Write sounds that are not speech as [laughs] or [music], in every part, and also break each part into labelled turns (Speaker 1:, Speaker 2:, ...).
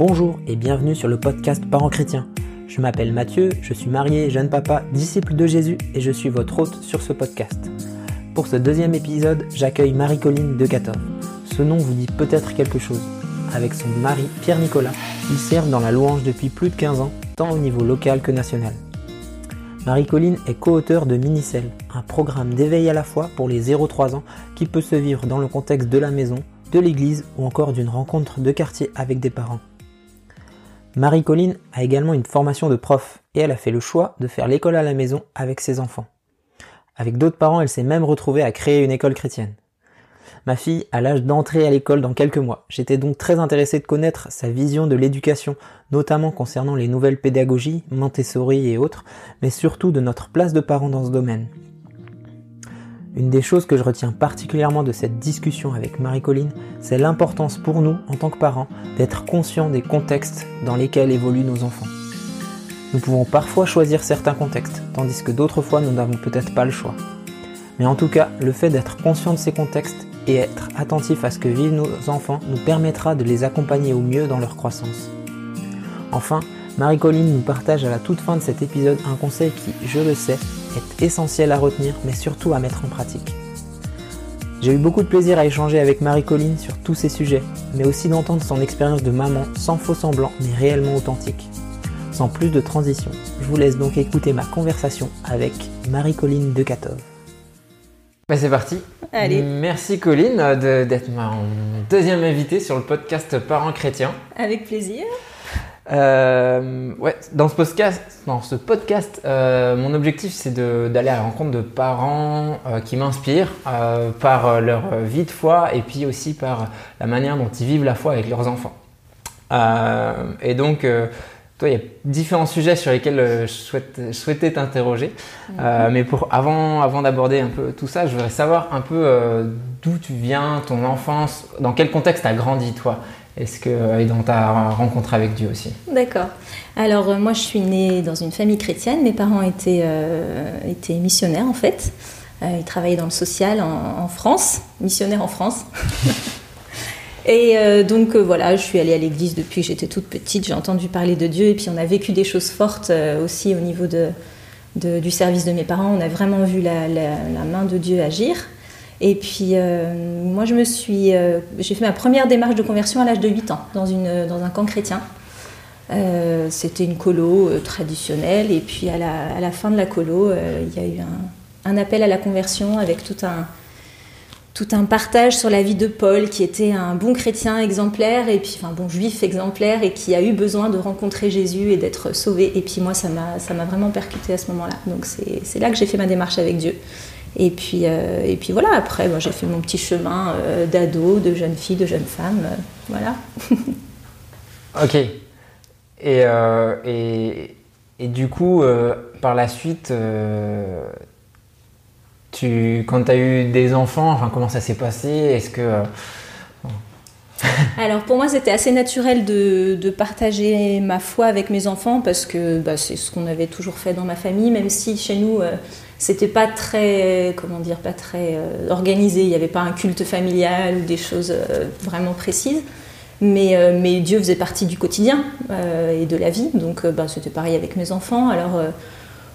Speaker 1: Bonjour et bienvenue sur le podcast Parents chrétiens. Je m'appelle Mathieu, je suis marié, jeune papa, disciple de Jésus et je suis votre hôte sur ce podcast. Pour ce deuxième épisode, j'accueille Marie-Colline de Catov. Ce nom vous dit peut-être quelque chose. Avec son mari Pierre-Nicolas, ils servent dans la louange depuis plus de 15 ans, tant au niveau local que national. Marie-Colline est co-auteur de Minicelle, un programme d'éveil à la foi pour les 0-3 ans qui peut se vivre dans le contexte de la maison, de l'église ou encore d'une rencontre de quartier avec des parents. Marie-Colline a également une formation de prof et elle a fait le choix de faire l'école à la maison avec ses enfants. Avec d'autres parents, elle s'est même retrouvée à créer une école chrétienne. Ma fille a l'âge d'entrer à l'école dans quelques mois. J'étais donc très intéressé de connaître sa vision de l'éducation, notamment concernant les nouvelles pédagogies, Montessori et autres, mais surtout de notre place de parents dans ce domaine. Une des choses que je retiens particulièrement de cette discussion avec Marie-Colline, c'est l'importance pour nous, en tant que parents, d'être conscients des contextes dans lesquels évoluent nos enfants. Nous pouvons parfois choisir certains contextes, tandis que d'autres fois nous n'avons peut-être pas le choix. Mais en tout cas, le fait d'être conscient de ces contextes et être attentif à ce que vivent nos enfants nous permettra de les accompagner au mieux dans leur croissance. Enfin, Marie-Colline nous partage à la toute fin de cet épisode un conseil qui, je le sais, est essentiel à retenir, mais surtout à mettre en pratique. J'ai eu beaucoup de plaisir à échanger avec Marie-Colline sur tous ces sujets, mais aussi d'entendre son expérience de maman sans faux semblant, mais réellement authentique. Sans plus de transition, je vous laisse donc écouter ma conversation avec Marie-Colline de Catov. Bah, c'est parti.
Speaker 2: Allez.
Speaker 1: Merci Colline de- d'être ma deuxième invitée sur le podcast Parents chrétiens.
Speaker 2: Avec plaisir.
Speaker 1: Euh, ouais, dans ce podcast, dans ce podcast euh, mon objectif c'est d'aller à la rencontre de parents euh, qui m'inspirent par leur vie de foi et puis aussi par la manière dont ils vivent la foi avec leurs enfants. Et donc, toi, il y a différents sujets sur lesquels je, souhaite, je souhaitais t'interroger. Mais pour, avant, avant d'aborder un peu tout ça, je voudrais savoir un peu d'où tu viens, ton enfance, dans quel contexte tu as grandi, toi? Est-ce que, euh, et dans ta rencontre avec Dieu aussi
Speaker 2: D'accord. Alors, euh, moi, je suis née dans une famille chrétienne. Mes parents étaient, euh, étaient missionnaires, en fait. Euh, ils travaillaient dans le social en, en France, missionnaires en France. [laughs] Et euh, donc, voilà, je suis allée à l'église depuis que j'étais toute petite. J'ai entendu parler de Dieu. Et puis, on a vécu des choses fortes aussi au niveau de, de- du service de mes parents. On a vraiment vu la, la- la main de Dieu agir. Et puis, euh, moi, je me suis, euh, j'ai fait ma première démarche de conversion à l'âge de 8 ans, dans, une, dans un camp chrétien. Euh, C'était une colo euh, traditionnelle. Et puis, à la, à la fin de la colo, euh, il y a eu un, un appel à la conversion avec tout un, tout un partage sur la vie de Paul, qui était un bon chrétien exemplaire, et puis enfin bon juif exemplaire, et qui a eu besoin de rencontrer Jésus et d'être sauvé. Et puis moi, ça m'a ça m'a vraiment percuté à ce moment-là. Donc c'est c'est là que j'ai fait ma démarche avec Dieu. Et puis, euh, et puis voilà, après, moi, j'ai fait mon petit chemin euh, d'ado, de jeune fille, de jeune femme. euh, voilà. [laughs]
Speaker 1: Ok. Et, euh, et, et du coup, par la suite, tu, quand tu as eu des enfants, enfin, comment ça s'est passé? Est-ce que. [laughs]
Speaker 2: Alors pour moi, c'était assez naturel de, de partager ma foi avec mes enfants parce que bah, c'est ce qu'on avait toujours fait dans ma famille, même si chez nous, c'était pas très, comment dire, pas très euh, organisé. Il n'y avait pas un culte familial ou des choses euh, vraiment précises. Mais, euh, mais Dieu faisait partie du quotidien et de la vie, donc bah, c'était pareil avec mes enfants. Alors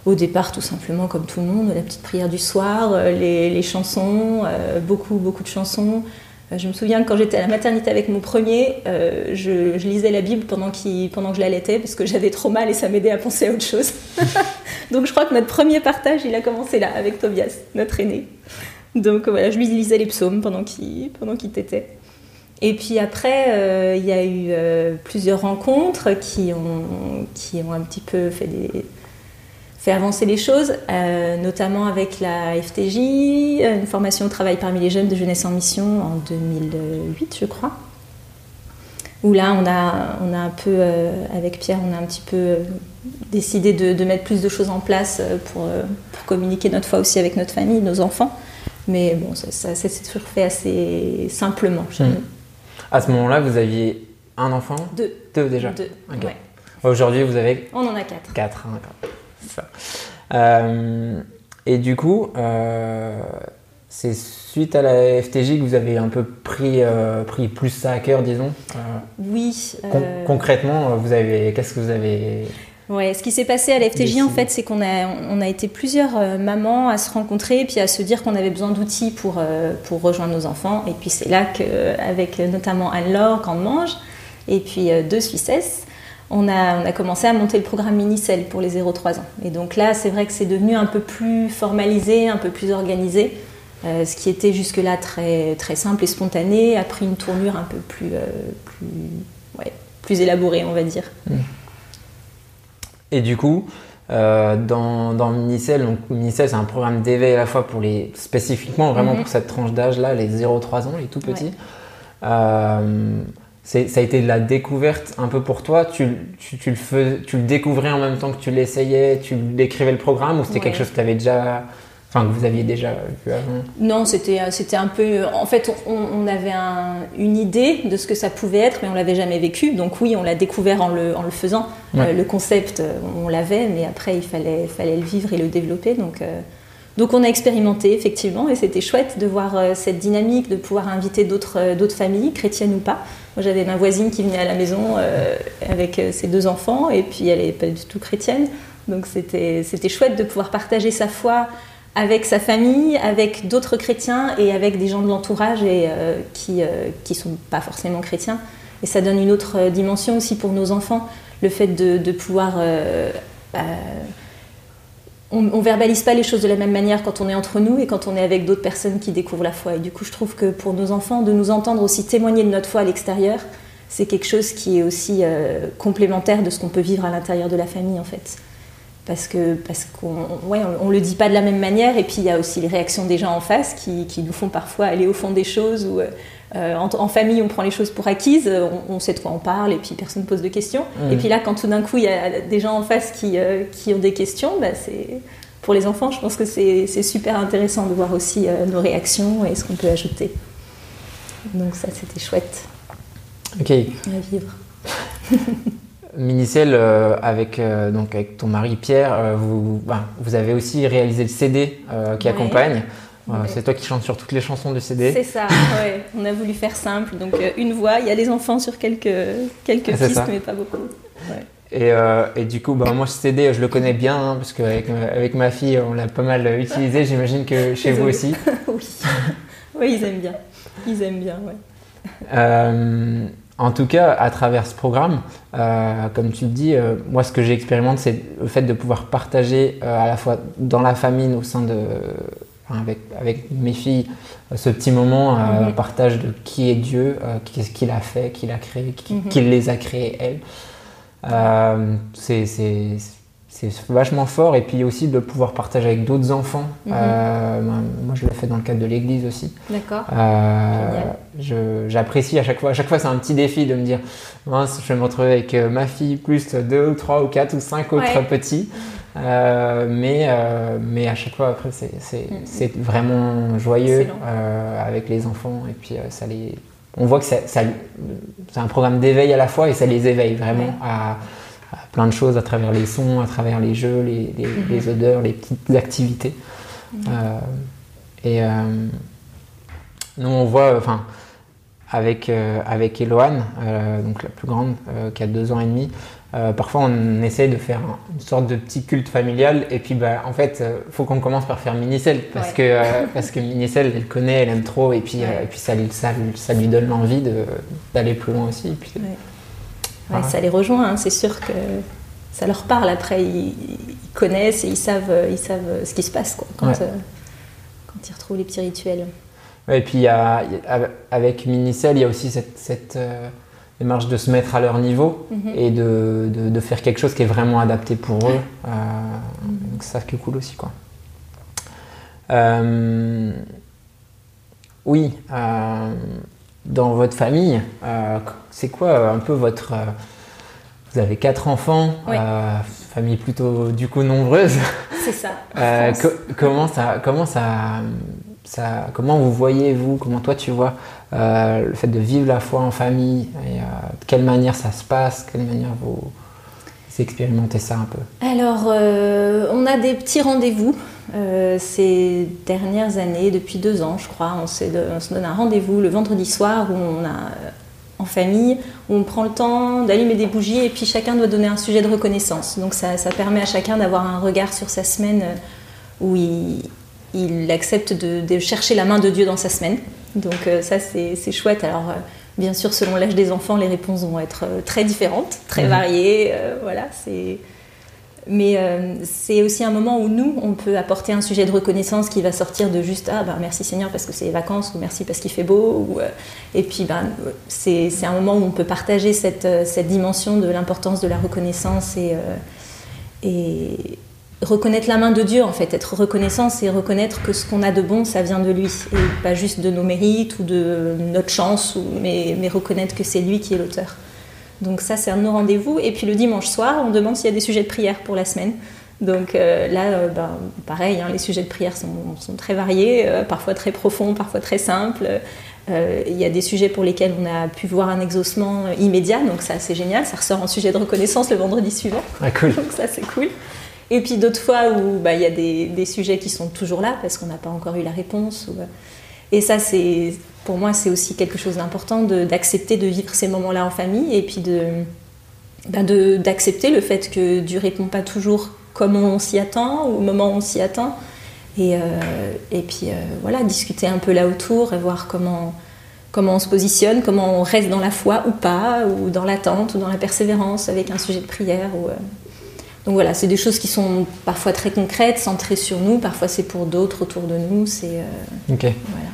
Speaker 2: au départ, tout simplement comme tout le monde, la petite prière du soir, les, les chansons, beaucoup beaucoup de chansons. Euh, Je me souviens que quand j'étais à la maternité avec mon premier, euh, je, lisais la Bible pendant, qu'il- pendant que je l'allaitais parce que j'avais trop mal et ça m'aidait à penser à autre chose. [laughs] Donc je crois que notre premier partage, il a commencé là avec Tobias, notre aîné. Donc voilà, je lui lisais les psaumes pendant qu'il qu'il tétait. Et puis après, euh, il y a eu plusieurs rencontres qui ont, qui ont un petit peu fait, des, fait avancer les choses, euh, notamment avec la FTJ, une formation au travail parmi les jeunes de jeunesse en mission en 2008, je crois. Où là, on a, on a un peu, euh, avec Pierre, on a un petit peu euh, décidé de, de mettre plus de choses en place euh, pour, euh, pour communiquer notre foi aussi avec notre famille, nos enfants. Mais bon, ça, ça, ça s'est toujours fait assez simplement
Speaker 1: Hmm. À ce moment-là, vous aviez un enfant?
Speaker 2: Deux.
Speaker 1: Deux déjà?
Speaker 2: Deux,
Speaker 1: Ok.
Speaker 2: ouais.
Speaker 1: Aujourd'hui, vous avez
Speaker 2: On en a quatre.
Speaker 1: Quatre, hein, d'accord. Ça. Euh, et du coup, euh, c'est suite à la FTJ que vous avez un peu pris, pris plus ça à cœur, disons.
Speaker 2: oui.
Speaker 1: concrètement, vous avez, qu'est-ce que vous avez
Speaker 2: Ouais, ce qui s'est passé à la FTJ, en fait, c'est qu'on a, on a été plusieurs mamans à se rencontrer et puis à se dire qu'on avait besoin d'outils pour, pour rejoindre nos enfants. Et puis c'est là qu'avec notamment Anne-Laure, Grande Mange, et puis deux Suissesses, on a, commencé à monter le programme Minicel pour les 0-3 ans. Et donc là, c'est vrai que c'est devenu un peu plus formalisé, un peu plus organisé. Euh, ce qui était jusque-là très, très simple et spontané a pris une tournure un peu plus, euh, plus, plus élaborée, on va dire.
Speaker 1: Et du coup, euh, dans, dans, Minicel, donc Minicel c'est un programme d'éveil à la fois pour les spécifiquement vraiment mhm. pour cette tranche d'âge là, les 0-3 ans, les tout petits ça a été de la découverte un peu pour toi tu, tu, le, fais, tu le découvrais en même temps que tu l'essayais, tu décrivais le programme ou c'était quelque chose que tu avais déjà. Enfin, que vous aviez déjà vu avant?
Speaker 2: Non, c'était, c'était un peu. En fait, on, avait une idée de ce que ça pouvait être, mais on l'avait jamais vécu. Donc, oui, on l'a découvert en le, en le faisant. Euh, le concept, euh, on l'avait, mais après, il fallait, fallait le vivre et le développer. Donc, euh, donc on a expérimenté effectivement et c'était chouette de voir euh, cette dynamique, de pouvoir inviter d'autres euh, d'autres familles, chrétiennes ou pas. Moi j'avais ma voisine qui venait à la maison euh, avec ses deux enfants et puis elle n'est pas du tout chrétienne. Donc c'était chouette de pouvoir partager sa foi avec sa famille, avec d'autres chrétiens et avec des gens de l'entourage qui qui sont pas forcément chrétiens. Et ça donne une autre dimension aussi pour nos enfants, le fait de, de pouvoir on, ne verbalise pas les choses de la même manière quand on est entre nous et quand on est avec d'autres personnes qui découvrent la foi. Et du coup, je trouve que pour nos enfants, de nous entendre aussi témoigner de notre foi à l'extérieur, c'est quelque chose qui est aussi euh, complémentaire de ce qu'on peut vivre à l'intérieur de la famille, en fait. Parce que qu'on ouais, on, le dit pas de la même manière, et puis il y a aussi les réactions des gens en face qui, qui nous font parfois aller au fond des choses ou euh, euh, en, famille, on prend les choses pour acquises, on, sait de quoi on parle et puis personne ne pose de questions. Mmh. Et puis là, quand tout d'un coup, il y a des gens en face qui, euh, qui ont des questions, bah, c'est pour les enfants, je pense que c'est super intéressant de voir aussi euh, nos réactions et ce qu'on peut ajouter. Donc ça, c'était chouette
Speaker 1: ok
Speaker 2: à vivre. [laughs]
Speaker 1: Minicel, avec, donc avec ton mari Pierre, vous, bah, vous avez aussi réalisé le CD qui accompagne. C'est toi qui chantes sur toutes les chansons du CD
Speaker 2: C'est ça, ouais. on a voulu faire simple. Donc euh, une voix, il y a des enfants sur quelques, quelques pistes, mais pas beaucoup.
Speaker 1: Et, euh, et, du coup, bah, moi, ce CD, je le connais bien, hein, parce qu'avec avec ma fille, on l'a pas mal utilisé. [laughs] J'imagine que chez vous aussi. [laughs]
Speaker 2: oui. oui, ils aiment bien. Ils aiment bien, ouais.
Speaker 1: Euh, en tout cas, à travers ce programme, comme tu le dis, moi, ce que j'expérimente, c'est le fait de pouvoir partager à la fois dans la famille, au sein de avec, avec mes filles, euh, ce petit moment euh, mhm. partage de qui est Dieu, euh, qu'est-ce qu'il a fait, qui l'a créé, qui, mhm. les a créés, elles. c'est vachement fort. Et puis aussi de pouvoir partager avec d'autres enfants. Mhm. moi, je le fais dans le cadre de l'église aussi.
Speaker 2: D'accord.
Speaker 1: J'apprécie à chaque fois. À chaque fois, c'est un petit défi de me dire mince, je vais me retrouver avec ma fille, plus deux ou trois ou quatre ou cinq autres petits. Euh, mais, euh, mais à chaque fois, après, c'est vraiment joyeux euh, avec les enfants. Et puis, ça les... on voit que ça, c'est un programme d'éveil à la fois et ça les éveille vraiment à, plein de choses à travers les sons, à travers les jeux, les, les, mhm. odeurs, les petites activités. Et nous, on voit, enfin, avec, avec Eloane, donc la plus grande, qui a deux ans et demi, euh, parfois, on essaie de faire une sorte de petit culte familial et puis, bah, en fait, il euh, faut qu'on commence par faire Minicelle parce que euh, parce que Minicelle, elle connaît, elle aime trop et puis et puis ça, ça, ça, lui donne l'envie d'aller plus loin aussi. puis,
Speaker 2: ça les rejoint, hein. c'est sûr que ça leur parle. Après, ils, connaissent et ils savent ils savent ce qui se passe quoi, quand quand ils retrouvent les petits rituels.
Speaker 1: et puis y a, avec Minicelle, il y a aussi cette, cette démarche de se mettre à leur niveau mhm. et de, de, faire quelque chose qui est vraiment adapté pour eux. Euh, donc ça qui est cool aussi. Quoi. Euh, oui, euh, dans votre famille, c'est quoi un peu votre... vous avez quatre enfants, famille plutôt du coup nombreuse.
Speaker 2: C'est ça.
Speaker 1: comment ça, comment ça, ça, comment vous voyez vous, comment toi tu vois euh, le fait de vivre la foi en famille, euh, de quelle manière ça se passe, quelle manière vous, expérimentez ça un peu?
Speaker 2: Alors, euh, on a des petits rendez-vous ces dernières années, depuis deux ans, je crois, on, se donne un rendez-vous le vendredi soir où on a en famille, où on prend le temps d'allumer des bougies et puis chacun doit donner un sujet de reconnaissance. Donc ça, permet à chacun d'avoir un regard sur sa semaine où il, accepte de, chercher la main de Dieu dans sa semaine. Donc euh, ça, c'est chouette. Alors, euh, bien sûr, selon l'âge des enfants, les réponses vont être très différentes, très mhm. variées. voilà, c'est mais euh, c'est aussi un moment où nous, on peut apporter un sujet de reconnaissance qui va sortir de juste Ah, ben, merci Seigneur parce que c'est les vacances, ou merci parce qu'il fait beau. Ou, euh, et puis, ben, c'est un moment où on peut partager cette, euh, cette dimension de l'importance de la reconnaissance et, et reconnaître la main de Dieu, en fait. Être reconnaissant, c'est reconnaître que ce qu'on a de bon, ça vient de lui. Et pas juste de nos mérites ou de notre chance, ou, mais, mais reconnaître que c'est lui qui est l'auteur. Donc ça, c'est un de nos rendez-vous. Et puis le dimanche soir, on demande s'il y a des sujets de prière pour la semaine. Donc euh, là, euh, ben, pareil, hein, les sujets de prière sont, très variés, euh, parfois très profonds, parfois très simples. Il y a des sujets pour lesquels on a pu voir un exaucement immédiat, donc ça c'est génial, ça ressort en sujet de reconnaissance le vendredi suivant.
Speaker 1: Ah, cool.
Speaker 2: donc ça c'est cool. Et puis d'autres fois où bah, il y a des, des, sujets qui sont toujours là parce qu'on n'a pas encore eu la réponse. Et ça pour moi, c'est aussi quelque chose d'important d'accepter de, vivre ces moments-là en famille et puis ben d'accepter le fait que Dieu répond pas toujours comme on s'y attend ou au moment où on s'y attend. Et, euh, et puis euh, voilà, discuter un peu là autour et voir comment, comment on se positionne, comment on reste dans la foi ou pas, ou dans l'attente ou dans la persévérance avec un sujet de prière. Euh. Donc voilà, c'est des choses qui sont parfois très concrètes, centrées sur nous, parfois c'est pour d'autres autour de nous. C'est
Speaker 1: ok. Voilà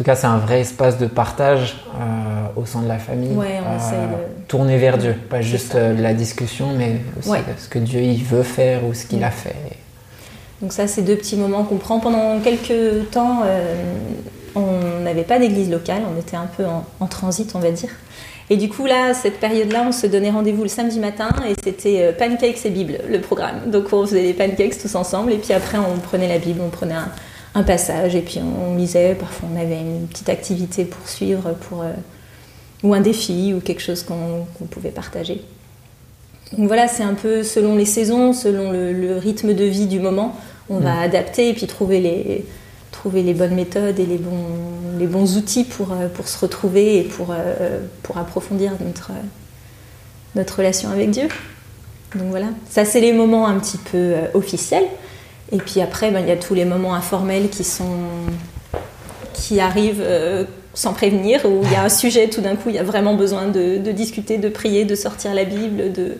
Speaker 1: tout cas, c'est un vrai espace de partage euh, au sein de la famille.
Speaker 2: Ouais, on de...
Speaker 1: Tourner vers Dieu, pas juste euh, la discussion, mais aussi ce que Dieu il veut faire ou ce qu'il a fait.
Speaker 2: Donc ça, c'est deux petits moments qu'on prend pendant quelques temps. Euh, on n'avait pas d'église locale, on était un peu en, transit, on va dire. Et du coup, là, cette période-là, on se donnait rendez-vous le samedi matin et c'était pancakes et Bible, le programme. Donc on faisait des pancakes tous ensemble et puis après, on prenait la Bible, on prenait un, un passage et puis on, lisait. Parfois, on avait une petite activité pour suivre, pour, euh, ou un défi ou quelque chose qu'on pouvait partager. Donc voilà, c'est un peu selon les saisons, selon le, rythme de vie du moment, on va mm. adapter et puis trouver les, trouver les bonnes méthodes et les bons, les bons outils pour, euh, pour se retrouver et pour, euh, pour approfondir notre, notre relation avec Dieu. Donc voilà, ça c'est les moments un petit peu officiels. Et puis après, ben, il y a tous les moments informels qui, sont, qui arrivent euh, sans prévenir, où il y a un sujet, tout d'un coup, il y a vraiment besoin de, discuter, de prier, de sortir la Bible. De...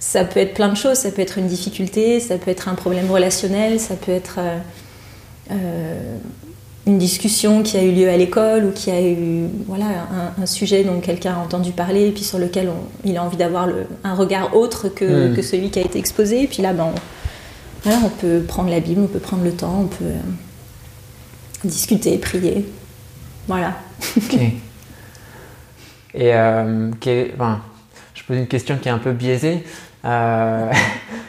Speaker 2: Ça peut être plein de choses, ça peut être une difficulté, ça peut être un problème relationnel, ça peut être euh, euh, une discussion qui a eu lieu à l'école ou qui a eu voilà, un, sujet dont quelqu'un a entendu parler et puis sur lequel il a envie d'avoir un regard autre que, hmm. que, celui qui a été exposé. Et puis là, ben, on peut prendre la Bible, on peut prendre le temps, on peut euh, discuter, prier. Voilà. ok. [laughs]
Speaker 1: Et euh, je pose une question qui est un peu biaisée. Euh, [laughs]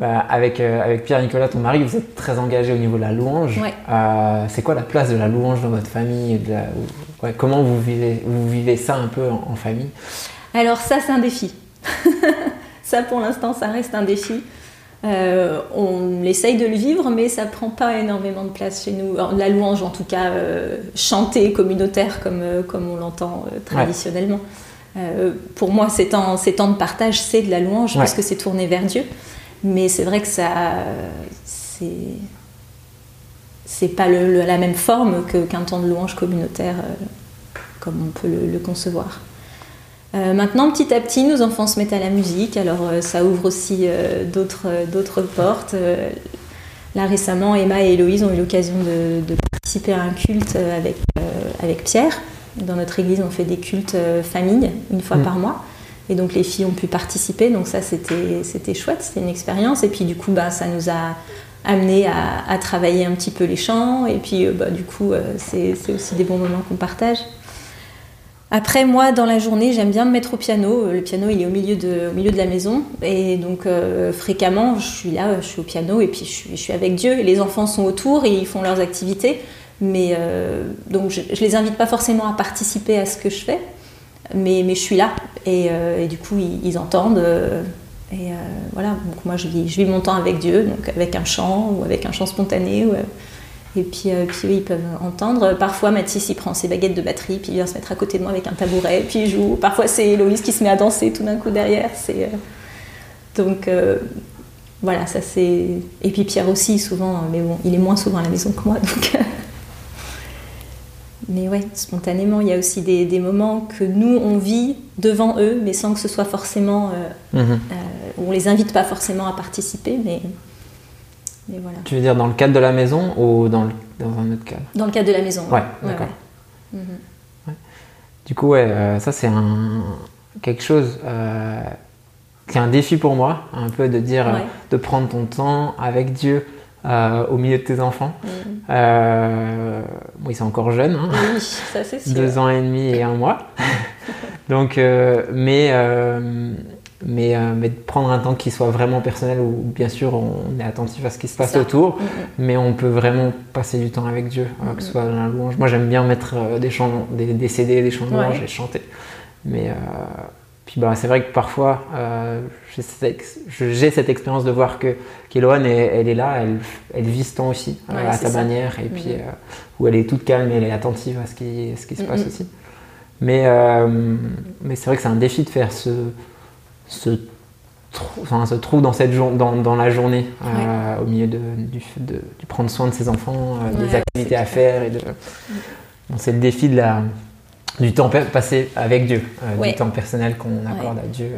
Speaker 1: avec, avec Pierre-Nicolas, ton mari, vous êtes très engagé au niveau de la louange. c'est quoi la place de la louange dans votre famille Comment vous vivez, vous vivez ça un peu en famille?
Speaker 2: Alors ça, c'est un défi. [laughs] ça, pour l'instant, ça reste un défi. Euh, on essaye de le vivre, mais ça prend pas énormément de place chez nous. la louange, en tout cas, euh, chantée communautaire comme, euh, comme on l'entend traditionnellement. pour moi, ces temps, ces temps de partage, c'est de la louange, parce que c'est tourné vers Dieu. Mais c'est vrai que ça. C'est. C'est pas la même forme qu'un temps de louange communautaire, comme on peut le concevoir. Euh, maintenant, petit à petit, nos enfants se mettent à la musique, alors euh, ça ouvre aussi euh, d'autres portes. là, récemment, Emma et Héloïse ont eu l'occasion de, participer à un culte avec, avec Pierre. Dans notre église, on fait des cultes famille une fois mm. par mois. Et donc, les filles ont pu participer, donc ça, c'était chouette, c'était une expérience. Et puis, du coup, bah, ça nous a amené à, travailler un petit peu les chants. Et puis, bah, du coup, c'est aussi des bons moments qu'on partage. Après, moi, dans la journée, j'aime bien me mettre au piano. Le piano, il est au milieu de, milieu de la maison. Et donc, euh, fréquemment, je suis là, je suis au piano et puis je suis, avec Dieu. Et les enfants sont autour et ils font leurs activités. Mais euh, donc, je, ne les invite pas forcément à participer à ce que je fais. Mais, je suis là. Et, euh, du coup, ils, entendent. Et voilà, donc moi je vis, mon temps avec Dieu, donc avec un chant ou avec un chant spontané. et puis, puis ils peuvent entendre. Parfois Mathis il prend ses baguettes de batterie, puis il vient se mettre à côté de moi avec un tabouret, puis il joue. Parfois c'est Héloïse qui se met à danser tout d'un coup derrière. Donc voilà, ça c'est. Et puis Pierre aussi, souvent, mais bon, il est moins souvent à la maison que moi. Mais ouais, spontanément, il y a aussi des, moments que nous, on vit devant eux, mais sans que ce soit forcément. Euh, mhm. euh, on les invite pas forcément à participer, mais.
Speaker 1: mais voilà. Tu veux dire dans le cadre de la maison ou dans, dans un autre cadre?
Speaker 2: Dans le cadre de la maison.
Speaker 1: Ouais, d'accord. Mhm. Du coup, ouais, euh, ça c'est un, quelque chose c'est un défi pour moi, un peu de dire, euh, de prendre ton temps avec Dieu euh, au milieu de tes enfants. Mm. Euh, ils sont encore jeunes. Hein.
Speaker 2: Oui, ça c'est sûr.
Speaker 1: Deux ans et demi et un mois. [laughs] Donc, mais, mais, mais de prendre un temps qui soit vraiment personnel où bien sûr on est attentif à ce qui se passe autour, mais on peut vraiment passer du temps avec Dieu, que ce soit dans la louange. Moi j'aime bien mettre des, chants, des, CD, des chants de louange et chanter. Mais puis bah, c'est vrai que parfois, euh, j'ai cette, expérience de voir que qu'Eloane, elle, est là, elle, elle vit ce temps aussi, euh, à sa manière, et puis euh, où elle est toute calme et elle est attentive à ce qui, ce qui se passe aussi. Mais, mais c'est vrai que c'est un défi de faire ce, ce, trou, enfin, ce trou dans, cette dans, dans la journée, au milieu de, du, de, prendre soin de ses enfants, des activités à faire. Et de, c'est le défi de la du temps passé avec Dieu, euh, du temps personnel qu'on accorde à Dieu.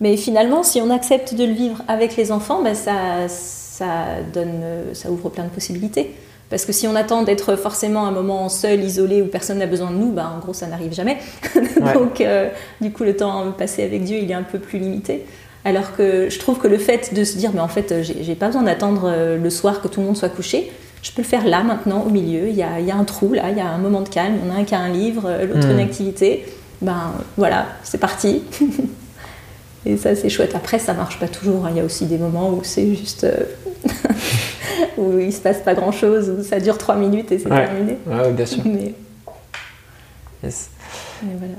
Speaker 2: Mais finalement, si on accepte de le vivre avec les enfants, ben ça, ça, donne, ça ouvre plein de possibilités. Parce que si on attend d'être forcément un moment seul, isolé, où personne n'a besoin de nous, ben en gros, ça n'arrive jamais. [laughs] Donc, euh, du coup, le temps passé avec Dieu, il est un peu plus limité. Alors que je trouve que le fait de se dire, mais en fait, j'ai pas besoin d'attendre euh, le soir que tout le monde soit couché, je peux le faire là, maintenant, au milieu. Il y a, il y a un trou, là, il y a un moment de calme. On a un qui a un livre, euh, l'autre une hmm. activité. Ben voilà, c'est parti. [laughs] Et ça, c'est chouette. Après, ça marche pas toujours. Hein. Il y a aussi des moments où c'est juste. Euh, [laughs] où il se passe pas grand chose, où ça dure trois minutes et c'est terminé.
Speaker 1: Ouais, bien sûr. [laughs]
Speaker 2: Mais...
Speaker 1: Yes.
Speaker 2: voilà.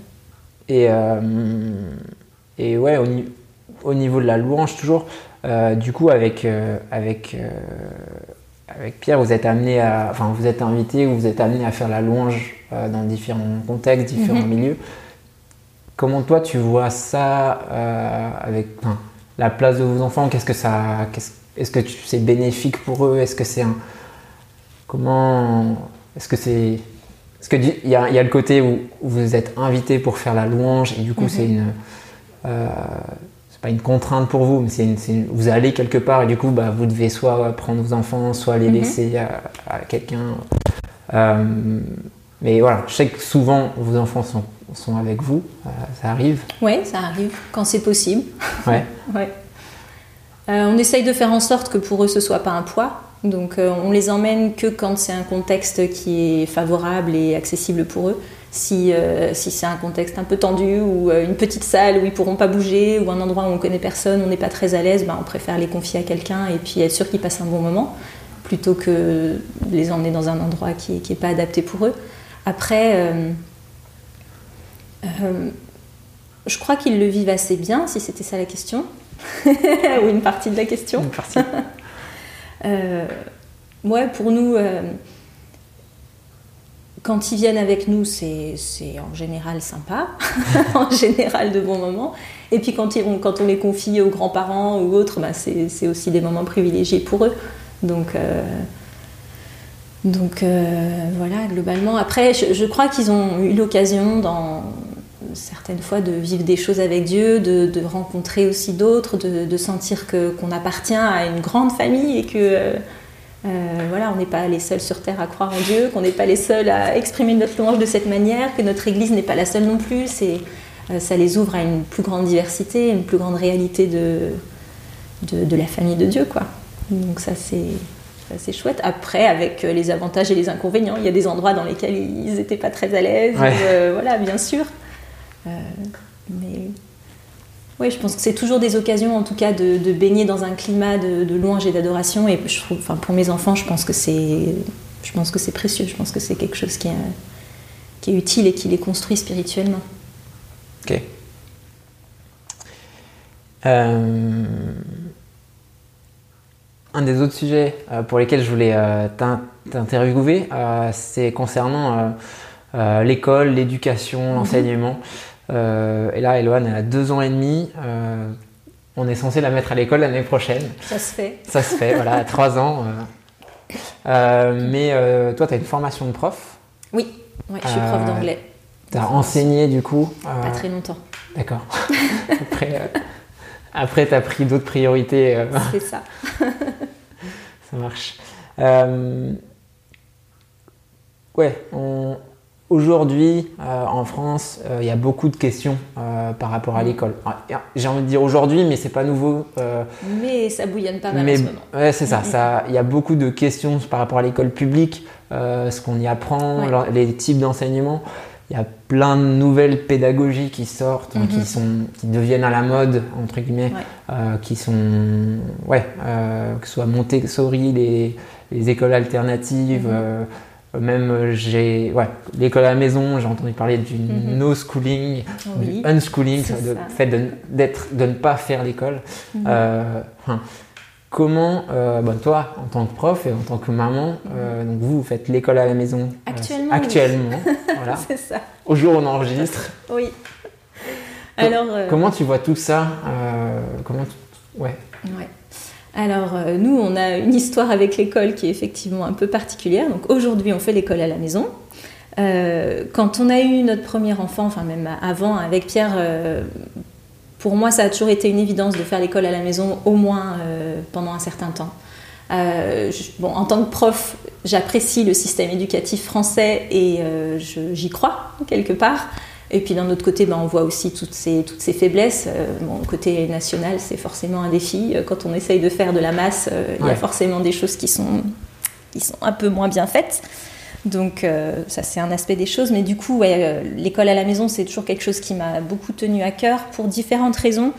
Speaker 1: Et, euh, et ouais, au, au, niveau de la louange, toujours, du coup, avec, avec avec Pierre, vous êtes amené à, enfin, vous êtes invité ou vous êtes amené à faire la louange euh, dans différents contextes, différents mhm. milieux. Comment toi tu vois ça euh, avec la place de vos enfants? Qu'est-ce que ça, est-ce que c'est bénéfique pour eux? Est-ce que c'est un, comment, est-ce que c'est, est-ce que il y, a, y a le côté où, vous êtes invité pour faire la louange et du coup c'est mhm. une euh, pas une contrainte pour vous, mais c'est vous allez quelque part et du coup, bah, vous devez soit prendre vos enfants, soit les mhm. laisser à, quelqu'un. Euh, mais voilà, je sais que souvent vos enfants sont, sont avec vous, euh, ça arrive.
Speaker 2: Oui, ça arrive quand c'est possible.
Speaker 1: Ouais. [laughs]
Speaker 2: ouais. Euh, on essaye de faire en sorte que pour eux ce soit pas un poids. Donc on les emmène que quand c'est un contexte qui est favorable et accessible pour eux. Si, euh, si c'est un contexte un peu tendu ou euh, une petite salle où ils pourront pas bouger ou un endroit où on connaît personne, on n'est pas très à l'aise, ben, on préfère les confier à quelqu'un et puis être sûr qu'ils passent un bon moment plutôt que les emmener dans un endroit qui n'est pas adapté pour eux. Après, euh, je crois qu'ils le vivent assez bien, si c'était ça la question, [laughs] ou une partie de la question.
Speaker 1: Une partie. [laughs]
Speaker 2: ouais, pour nous quand ils viennent avec nous, c'est en général sympa, [laughs] en général de bons moments. Et puis quand, ils, quand on les confie aux grands-parents ou autres, bah c'est aussi des moments privilégiés pour eux. Donc, euh, euh, voilà, globalement. Après, je, crois qu'ils ont eu l'occasion dans certaines fois de vivre des choses avec Dieu, de, rencontrer aussi d'autres, de, sentir qu'on appartient à une grande famille et que euh, euh, voilà, on n'est pas les seuls sur Terre à croire en Dieu, qu'on n'est pas les seuls à exprimer notre louange de cette manière, que notre Église n'est pas la seule non plus. C'est, euh, ça les ouvre à une plus grande diversité, une plus grande réalité de, de, la famille de Dieu. Quoi. Donc ça, c'est, c'est chouette. Après, avec euh, les avantages et les inconvénients, il y a des endroits dans lesquels ils n'étaient pas très à l'aise. voilà, bien sûr. mais oui, je pense que c'est toujours des occasions, en tout cas, de, baigner dans un climat de, louange et d'adoration. Et je trouve, enfin, pour mes enfants, je pense que c'est, je pense que c'est précieux. Je pense que c'est quelque chose qui est, qui est utile et qui les construit spirituellement.
Speaker 1: Ok. Euh, un des autres sujets euh, pour lesquels je voulais euh, t'in- t'interviewer, c'est concernant l'école, l'éducation, l'enseignement. Euh, et là, Eloane, elle a deux ans et demi. Euh, on est censé la mettre à l'école l'année prochaine.
Speaker 2: Ça se fait.
Speaker 1: Ça se fait, voilà, à [laughs] trois ans. euh. Euh, mais euh, toi, tu as une formation de prof.
Speaker 2: Oui, ouais, je suis prof
Speaker 1: Euh,
Speaker 2: d'anglais.
Speaker 1: Tu as enseigné du coup. euh,
Speaker 2: Pas très longtemps.
Speaker 1: D'accord. [laughs] après, euh, après tu as pris d'autres priorités. euh,
Speaker 2: C'est ça. [laughs]
Speaker 1: ça marche. Euh, ouais, on- aujourd'hui, euh, en France, euh, il y a beaucoup de questions euh, par rapport à l'école. Ah, J'ai envie de dire aujourd'hui, mais c'est pas nouveau.
Speaker 2: Mais ça bouillonne pas mal
Speaker 1: mais
Speaker 2: en ce moment.
Speaker 1: ouais, c'est ça.
Speaker 2: Mhm.
Speaker 1: ça. Il y a beaucoup de questions par rapport à l'école publique, ce qu'on y apprend,
Speaker 2: Ouais.
Speaker 1: leur- les types d'enseignement. Il y a plein de nouvelles pédagogies qui sortent, hein, qui, sont, qui deviennent à la mode, entre guillemets,
Speaker 2: Ouais.
Speaker 1: qui sont, ouais, que ce soit Montessori, les, les écoles alternatives,
Speaker 2: Mhm.
Speaker 1: euh, même euh, j'ai, ouais, l'école à la maison, j'ai entendu parler du
Speaker 2: Mhm.
Speaker 1: no-schooling,
Speaker 2: Oui.
Speaker 1: du unschooling, le fait de, d'être, de ne pas faire l'école.
Speaker 2: Mhm.
Speaker 1: Euh, enfin, comment, euh, bah, toi, en tant que prof et en tant que maman, euh, donc vous, vous faites l'école à la maison
Speaker 2: Actuellement,
Speaker 1: actuellement [laughs] voilà,
Speaker 2: C'est ça.
Speaker 1: au jour où on enregistre.
Speaker 2: Oui. Alors,
Speaker 1: Comment tu vois tout ça Comment tu- ouais.
Speaker 2: Ouais. Alors, euh, nous, on a une histoire avec l'école qui est effectivement un peu particulière. Donc, aujourd'hui, on fait l'école à la maison. Euh, quand on a eu notre premier enfant, enfin même avant avec Pierre, euh, pour moi, ça a toujours été une évidence de faire l'école à la maison, au moins pendant un certain temps. En tant que prof, j'apprécie le système éducatif français et j'y crois quelque part. Et puis d'un autre côté, ben, on voit aussi toutes ces, toutes ces faiblesses. Euh, bon, côté national, c'est forcément un défi. Euh, Quand on essaye de faire de la masse, euh, il y a forcément des choses qui sont, qui sont un peu moins bien faites. Donc euh, ça, c'est un aspect des choses. Mais du coup, ouais, euh, l'école à la maison, c'est toujours quelque chose qui m'a beaucoup tenu à cœur pour différentes raisons.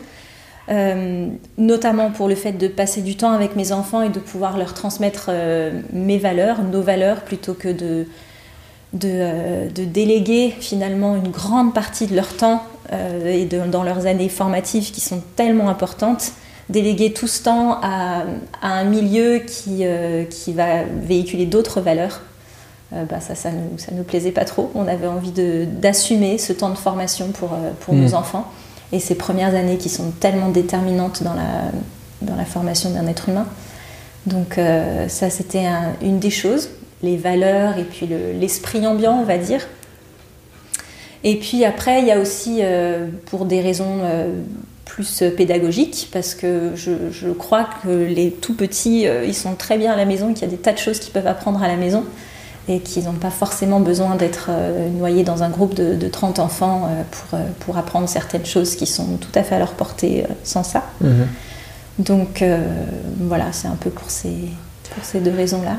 Speaker 2: Euh, notamment pour le fait de passer du temps avec mes enfants et de pouvoir leur transmettre mes valeurs, nos valeurs, plutôt que de, de, euh, de déléguer finalement une grande partie de leur temps euh, et de- dans leurs années formatives qui sont tellement importantes. Déléguer tout ce temps à, à un milieu qui, euh, qui va véhiculer d'autres valeurs, euh, bah ça, ça nous, ça nous plaisait pas trop. On avait envie d'assumer ce temps de formation pour, pour
Speaker 1: Mm.
Speaker 2: nos enfants et ces premières années qui sont tellement déterminantes dans la, dans la formation d'un être humain. Donc ça, c'était un- une des choses, les valeurs et puis le- l'esprit ambiant, on va dire. Et puis après, il y a aussi, euh, pour des raisons euh, plus pédagogiques, parce que je, je crois que les tout petits, euh, ils sont très bien à la maison, qu'il y a des tas de choses qu'ils peuvent apprendre à la maison et qu'ils n'ont pas forcément besoin d'être noyés dans un groupe de, de 30 enfants pour, pour apprendre certaines choses qui sont tout à fait à leur portée sans ça.
Speaker 1: Mhm.
Speaker 2: Donc voilà, c'est un peu pour ces, pour ces deux raisons-là.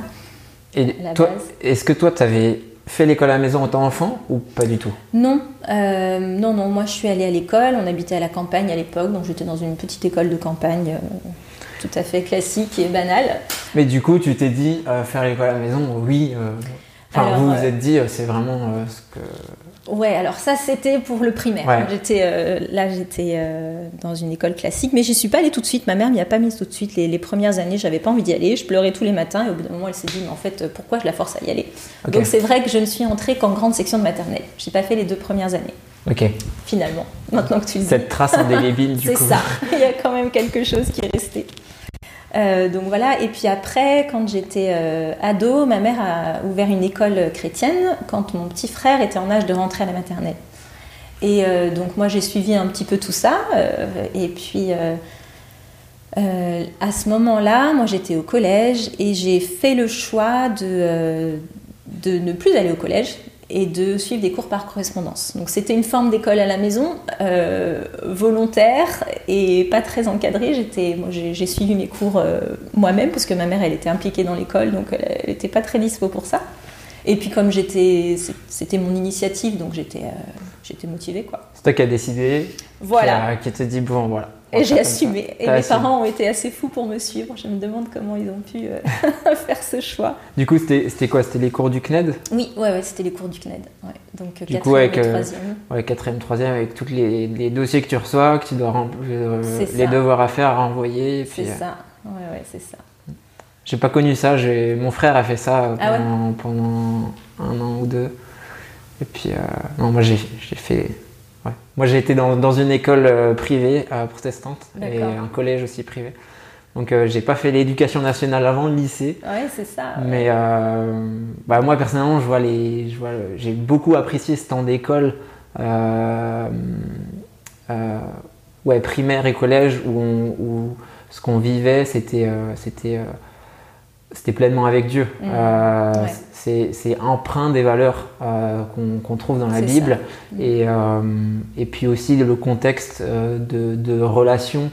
Speaker 1: Et toi, est-ce que toi, tu avais fait l'école à la maison en tant qu'enfant ou pas du tout?
Speaker 2: Non, euh, non, non, moi je suis allée à l'école, on habitait à la campagne à l'époque, donc j'étais dans une petite école de campagne euh, tout à fait classique et banale.
Speaker 1: Mais du coup, tu t'es dit euh, faire l'école à la maison, oui. Enfin,
Speaker 2: Alors,
Speaker 1: vous vous
Speaker 2: euh,
Speaker 1: êtes dit, euh, c'est vraiment euh, ce que.
Speaker 2: Ouais, alors ça c'était pour le primaire.
Speaker 1: Ouais.
Speaker 2: J'étais euh, là, j'étais euh, dans une école classique, mais j'y suis pas allée tout de suite. Ma mère m'y a pas mise tout de suite. Les, les premières années, j'avais pas envie d'y aller. Je pleurais tous les matins et au bout d'un moment, elle s'est dit, mais en fait, pourquoi je la force à y aller? Donc c'est vrai que je ne suis entrée qu'en grande section de maternelle. J'ai pas fait les deux premières années,
Speaker 1: Ok.
Speaker 2: finalement. [laughs] Maintenant que tu le dis.
Speaker 1: Cette trace indélébile, du [laughs]
Speaker 2: C'est
Speaker 1: coup.
Speaker 2: ça, il y a quand même quelque chose qui est resté. Euh, donc voilà, et puis après, quand j'étais euh, ado, ma mère a ouvert une école chrétienne quand mon petit frère était en âge de rentrer à la maternelle. Et euh, donc moi j'ai suivi un petit peu tout ça, et puis à ce moment-là, moi j'étais au collège et j'ai fait le choix de, de ne plus aller au collège et de suivre des cours par correspondance. Donc c'était une forme d'école à la maison, euh, volontaire et pas très encadrée. J'étais, moi j'ai suivi mes cours euh, moi-même parce que ma mère elle était impliquée dans l'école, donc elle n'était pas très dispo pour ça. Et puis comme j'étais, c'était mon initiative, donc j'étais, euh, j'étais motivée quoi.
Speaker 1: C'est toi qui as décidé,
Speaker 2: Voilà.
Speaker 1: qui, a- qui te dit, bon, voilà,
Speaker 2: Et j'ai assumé. Et mes parents ont été assez fous pour me suivre. Je me demande comment ils ont pu euh, [laughs] faire ce choix.
Speaker 1: Du coup, c'était quoi? C'était les cours du CNED
Speaker 2: Oui, ouais, ouais c'était les cours du CNED. Donc, 4
Speaker 1: quatrième avec, et troisième. ouais, quatrième, troisième, avec tous les, les, dossiers que tu reçois, que tu dois remplir, les devoirs à faire, à renvoyer.
Speaker 2: C'est ça. Ouais, ouais, c'est ça.
Speaker 1: J'ai pas connu ça. Mon frère a fait ça ah pendant, pendant un an ou deux. Et puis, non, moi j'ai fait moi, j'ai été dans, une école euh, privée euh, protestante et un collège aussi privé. Donc, euh, j'ai pas fait l'éducation nationale avant le lycée.
Speaker 2: Ouais, c'est ça.
Speaker 1: Mais bah, moi, personnellement, je vois les, je vois, j'ai beaucoup apprécié ce temps d'école, ouais, primaire et collège, où, où ce qu'on vivait, c'était, c'était c'était pleinement avec Dieu. Mmh. Euh, c'est empreint des valeurs euh, qu'on trouve dans la Bible mmh. et, euh, et, puis aussi le contexte de, de relations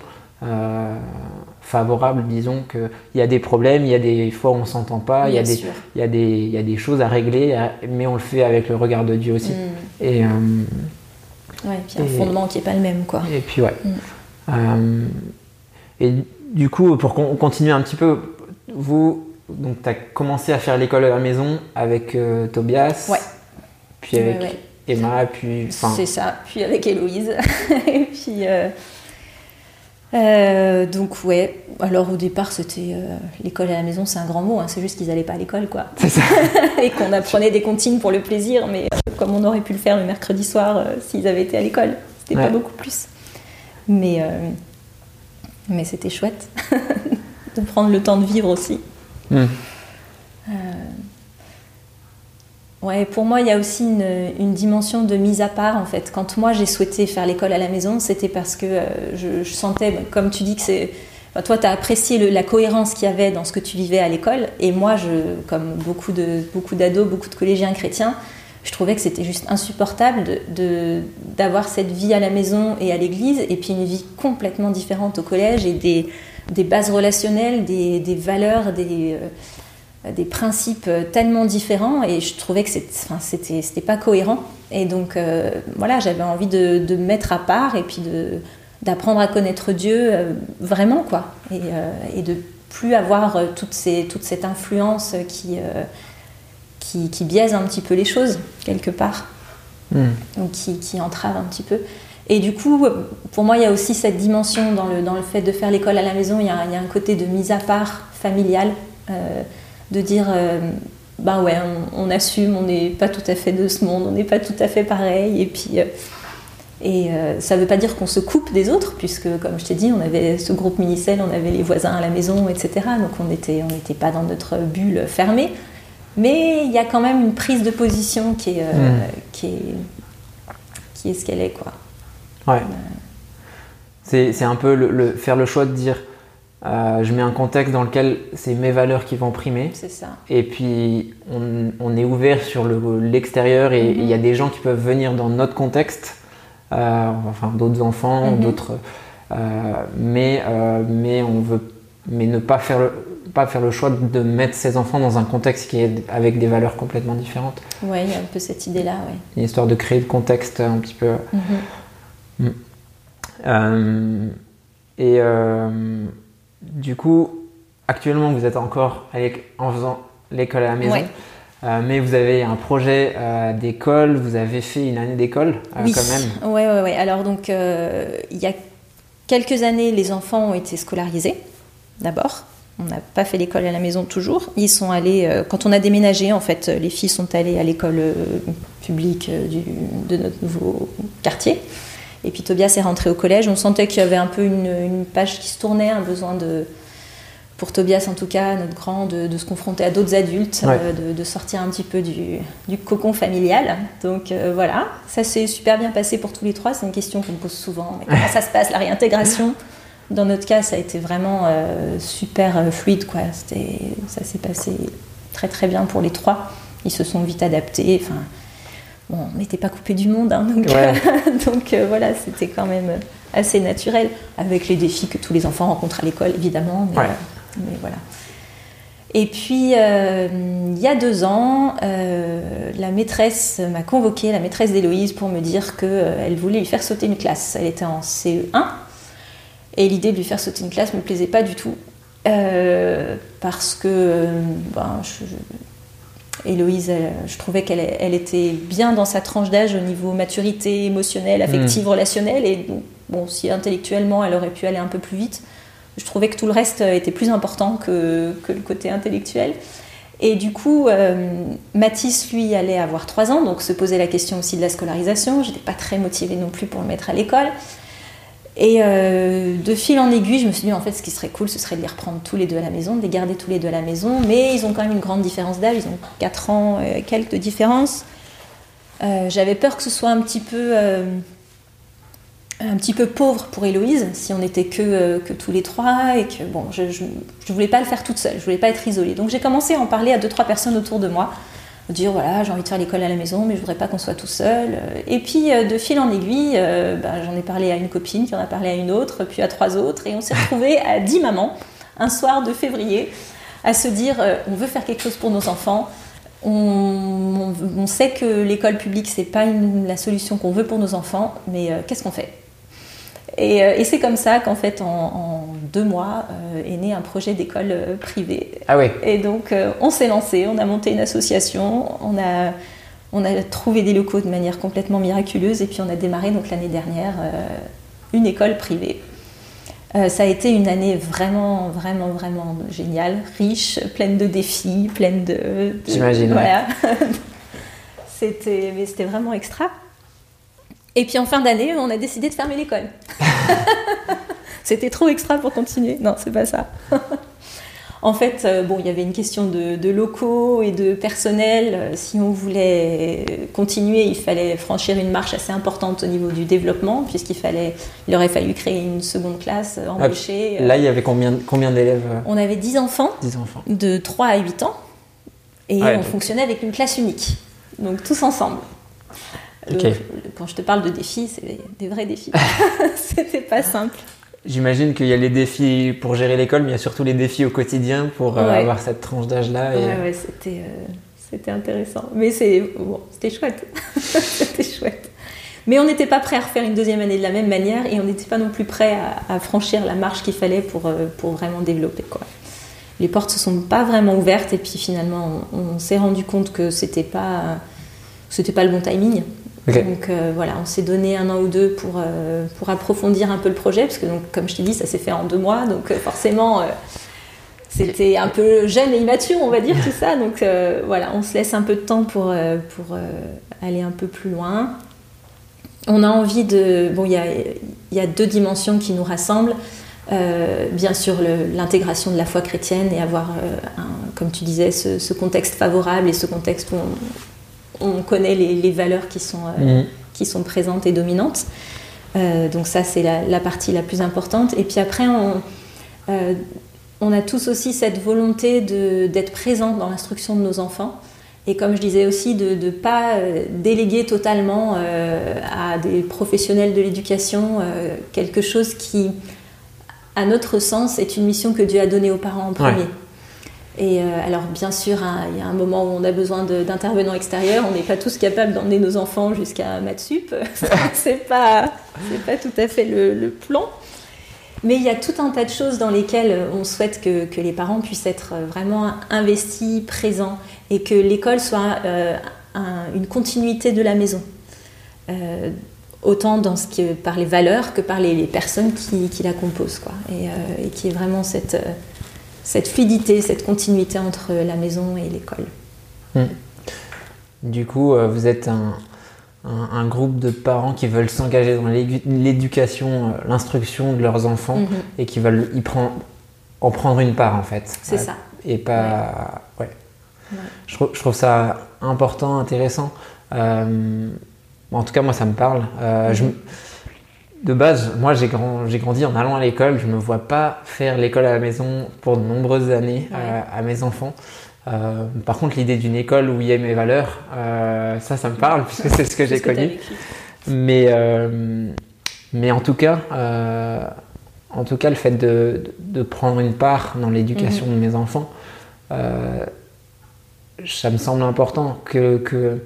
Speaker 1: favorables. Disons qu'il y a des problèmes, il y a des fois où on ne s'entend pas, il y, a des, il, y a des, il y a des choses à régler, mais on le fait avec le regard de Dieu aussi.
Speaker 2: Mmh. Et, ouais, puis un fondement qui n'est pas le même. Quoi.
Speaker 1: Et puis ouais. et du coup, pour qu'on continue un petit peu, vous, donc, tu as commencé à faire l'école à la maison avec euh, Tobias.
Speaker 2: Ouais.
Speaker 1: Puis avec Emma, puis.
Speaker 2: C'est ça, puis avec Héloïse. [laughs] et puis. Euh, euh, donc, ouais. Alors, au départ, c'était. l'école à la maison, c'est un grand mot. Hein. c'est juste qu'ils n'allaient pas à l'école, quoi.
Speaker 1: C'est ça. [laughs]
Speaker 2: et qu'on apprenait des comptines pour le plaisir, mais comme on aurait pu le faire le mercredi soir s'ils avaient été à l'école. C'était pas beaucoup plus. Mais. mais c'était chouette [laughs] de prendre le temps de vivre aussi. Euh, ouais, pour moi, il y a aussi une, dimension de mise à part en fait. Quand moi j'ai souhaité faire l'école à la maison, c'était parce que euh, je, sentais, comme tu dis que c'est, toi, tu as apprécié la cohérence qu'il y avait dans ce que tu vivais à l'école, et moi, comme beaucoup de beaucoup d'ados, beaucoup de collégiens chrétiens, je trouvais que c'était juste insupportable de, d'avoir cette vie à la maison et à l'église, et puis une vie complètement différente au collège et des des bases relationnelles, des, valeurs, des, euh, des, principes tellement différents et je trouvais que c'était, c'était pas cohérent. Et donc euh, voilà, j'avais envie de, me mettre à part et puis de, d'apprendre à connaître Dieu euh, vraiment quoi. Et, et, de plus avoir toute, ces, toute cette influence qui, qui, qui, biaise un petit peu les choses quelque part. Hmm. ou qui, qui entrave un petit peu. Et du coup, pour moi, il y a aussi cette dimension dans le, dans le fait de faire l'école à la maison. Il y, a, il y, a, un côté de mise à part familiale, euh, de dire, euh, bah ouais, on, assume, on n'est pas tout à fait de ce monde, on n'est pas tout à fait pareil. Et puis, euh, et ça ne veut pas dire qu'on se coupe des autres, puisque, comme je t'ai dit, on avait ce groupe Minicel, on avait les voisins à la maison, etc. Donc on n'était on n'était pas dans notre bulle fermée. Mais il y a quand même une prise de position qui est, mmh. qui est, qui est ce qu'elle est, quoi.
Speaker 1: Ouais. C'est un peu le, faire le choix de dire euh, je mets un contexte dans lequel c'est mes valeurs qui vont primer.
Speaker 2: C'est ça.
Speaker 1: Et puis on, on est ouvert sur l'extérieur et il y a mhm. des gens qui peuvent venir dans notre contexte, euh, enfin d'autres enfants, mhm. d'autres. Euh, mais, mais on veut mais ne pas faire, le, pas faire le choix de mettre ses enfants dans un contexte qui est avec des valeurs complètement différentes.
Speaker 2: Oui, il y a un peu cette idée-là. Ouais.
Speaker 1: Une histoire de créer le contexte un petit peu. Mhm. Mm. Euh, et euh, du coup, actuellement, vous êtes encore en faisant l'école à la maison. Euh, mais vous avez un projet d'école, vous avez fait une année d'école
Speaker 2: oui.
Speaker 1: quand même.
Speaker 2: Oui, oui, oui. Alors, donc, il y a quelques années, les enfants ont été scolarisés, d'abord. On n'a pas fait l'école à la maison toujours. Ils sont allés, quand on a déménagé, en fait, les filles sont allées à l'école publique de notre nouveau quartier. Et puis Tobias est rentré au collège. On sentait qu'il y avait un peu une, page qui se tournait, un besoin de, pour Tobias en tout cas, notre grand, de, se confronter à d'autres adultes, euh, de, sortir un petit peu du, cocon familial. Donc euh, voilà, ça s'est super bien passé pour tous les trois. C'est une question qu'on me pose souvent. comment ça se passe, la réintégration? Dans notre cas, ça a été vraiment euh, super fluide. Quoi. Ça s'est passé très très bien pour les trois. Ils se sont vite adaptés. Enfin, Bon, on n'était pas coupé du monde, hein, donc, [laughs] donc euh, voilà, c'était quand même assez naturel, avec les défis que tous les enfants rencontrent à l'école, évidemment. Mais, euh, voilà. Et puis, euh, il y a deux ans, la maîtresse m'a convoqué, la maîtresse d'Héloïse, pour me dire qu'elle voulait lui faire sauter une classe. Elle était en CE1. Et l'idée de lui faire sauter une classe me plaisait pas du tout. Euh, parce que ben, je, Héloïse, je trouvais qu'elle elle était bien dans sa tranche d'âge au niveau maturité émotionnelle, affective, hmm. relationnelle. Et bon, si intellectuellement elle aurait pu aller un peu plus vite, je trouvais que tout le reste était plus important que, que le côté intellectuel. Et du coup, euh, Mathis, lui, allait avoir 3 ans, donc se posait la question aussi de la scolarisation. J'étais pas très motivée non plus pour le mettre à l'école. Et euh, de fil en aiguille, je me suis dit, en fait, ce qui serait cool, ce serait de les reprendre tous les deux à la maison, de les garder tous les deux à la maison. Mais ils ont quand même une grande différence d'âge, ils ont 4 ans et quelques de différence. Euh, j'avais peur que ce soit un petit peu un petit peu pauvre pour Héloïse, si on n'était que, euh, que tous les trois, et que bon, je ne voulais pas le faire toute seule, je voulais pas être isolée. Donc j'ai commencé à en parler à deux, trois personnes autour de moi, dire voilà, j'ai envie de faire l'école à la maison, mais je voudrais pas qu'on soit tout seul. Et puis euh, de fil en aiguille, euh, bah, j'en ai parlé à une copine, qui en a parlé à une autre, puis à trois autres, et on s'est retrouvés à dix mamans, un soir de février, à se dire on veut faire quelque chose pour nos enfants. On, on, sait que l'école publique c'est pas la solution qu'on veut pour nos enfants, mais qu'est-ce qu'on fait? Euh, et, c'est comme ça qu'en fait, en, deux mois, euh, est né un projet d'école euh, privée.
Speaker 1: Ah oui.
Speaker 2: Et donc, on s'est lancé, on a monté une association, on a, on a trouvé des locaux de manière complètement miraculeuse, et puis on a démarré donc l'année dernière une école privée. ça a été une année vraiment, vraiment, vraiment géniale, riche, pleine de défis, pleine de.
Speaker 1: J'imagine.
Speaker 2: Voilà. [laughs] c'était, mais c'était vraiment extra. Et puis en fin d'année, on a décidé de fermer l'école. [laughs] C'était trop extra pour continuer. Non, c'est pas ça. en fait, euh, bon, il y avait une question de, locaux et de personnel. Euh, si on voulait continuer, il fallait franchir une marche assez importante au niveau du développement, puisqu'il fallait, il aurait fallu créer une seconde classe, euh, embaucher.
Speaker 1: Là, il y avait combien, combien d'élèves
Speaker 2: On avait 10 enfants,
Speaker 1: 10 enfants,
Speaker 2: de 3 à 8 ans, et on fonctionnait avec une classe unique, donc tous ensemble quand je te parle de défis, c'est des vrais défis. [laughs] [laughs] C'était pas simple.
Speaker 1: J'imagine qu'il y a les défis pour gérer l'école, mais il y a surtout les défis au quotidien pour euh, avoir cette tranche d'âge-là.
Speaker 2: Et... Ouais, c'était, euh, c'était intéressant. Mais c'est, bon, c'était chouette. [laughs] c'était chouette. Mais on n'était pas prêt à refaire une deuxième année de la même manière et on n'était pas non plus prêt à, franchir la marche qu'il fallait pour, euh, pour vraiment développer. Quoi. Les portes se sont pas vraiment ouvertes et puis finalement on, on s'est rendu compte que c'était pas, c'était pas le bon timing. Donc euh, voilà, on s'est donné un an ou deux pour, euh, pour approfondir un peu le projet, parce que donc, comme je t'ai dit, ça s'est fait en deux mois, donc euh, forcément c'était un peu jeune et immature, on va dire tout ça. Donc voilà, on se laisse un peu de temps pour, pour aller un peu plus loin. On a envie de... Bon, il y a, y a, deux dimensions qui nous rassemblent. bien sûr, l'intégration de la foi chrétienne et avoir, comme tu disais, ce, ce, contexte favorable et ce contexte où on, on connaît les, valeurs qui sont, euh, mm. qui sont présentes et dominantes. Euh, donc ça, c'est la, partie la plus importante. Et puis après, on, euh, on a tous aussi cette volonté d'être présent dans l'instruction de nos enfants. Et comme je disais aussi, de ne pas déléguer totalement à des professionnels de l'éducation quelque chose qui, à notre sens, est une mission que Dieu a donnée aux parents en premier. Et euh, alors, bien sûr, hein, il y a un moment où on a besoin d'intervenants extérieurs. On n'est pas tous capables d'emmener nos enfants jusqu'à Matsup. [laughs] [laughs] c'est pas, pas tout à fait le, plan. Mais il y a tout un tas de choses dans lesquelles on souhaite que, que les parents puissent être vraiment investis, présents, et que l'école soit euh, une continuité de la maison. Euh, autant dans ce que, par les valeurs que par les, personnes qui, qui, la composent. Quoi. Et, et qui est vraiment cette cette fluidité, cette continuité entre la maison et l'école. Hmm.
Speaker 1: Du coup, euh, vous êtes un, groupe de parents qui veulent s'engager dans l'éducation, euh, l'instruction de leurs enfants mhm. et qui veulent y prendre, en prendre une part en fait.
Speaker 2: C'est ça.
Speaker 1: Et pas. Ouais. Je, trouve, ça important, intéressant. Euh, en tout cas, moi, ça me parle. je, mhm de base, moi j'ai grandi en allant à l'école. Je ne me vois pas faire l'école à la maison pour de nombreuses années euh, à mes enfants. Euh, par contre, l'idée d'une école où il y a mes valeurs, euh, ça, ça me parle puisque c'est ce que j'ai connu. Mais, mais en tout cas, en tout cas, le fait de, prendre une part dans l'éducation mhm. de mes enfants, ça me semble important que, que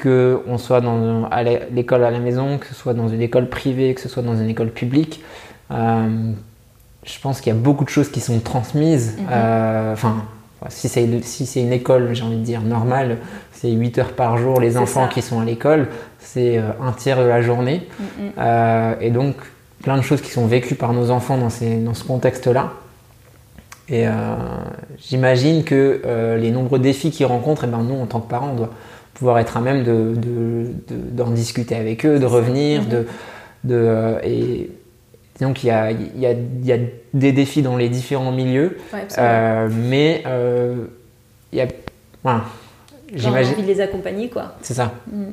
Speaker 1: qu'on soit dans, à l'école à la maison, que ce soit dans une école privée, que ce soit dans une école publique, je pense qu'il y a beaucoup de choses qui sont transmises.
Speaker 2: Mhm.
Speaker 1: Enfin, si c'est si une école, j'ai envie de dire normale, c'est 8 heures par jour les enfants qui sont à l'école, c'est un tiers de la journée.
Speaker 2: Mhm.
Speaker 1: et donc plein de choses qui sont vécues par nos enfants dans, ces, dans ce contexte-là. Et euh, j'imagine que euh, les nombreux défis qu'ils rencontrent, et eh ben, nous, en tant que parents, on doit pouvoir être à même d'en de, de, discuter avec eux, de revenir. De, de, euh, et donc, il y a, y, a, y a, des défis dans les différents milieux. mais il y a.
Speaker 2: Voilà, J'imagine. envie de les accompagner, quoi.
Speaker 1: C'est ça. Mm.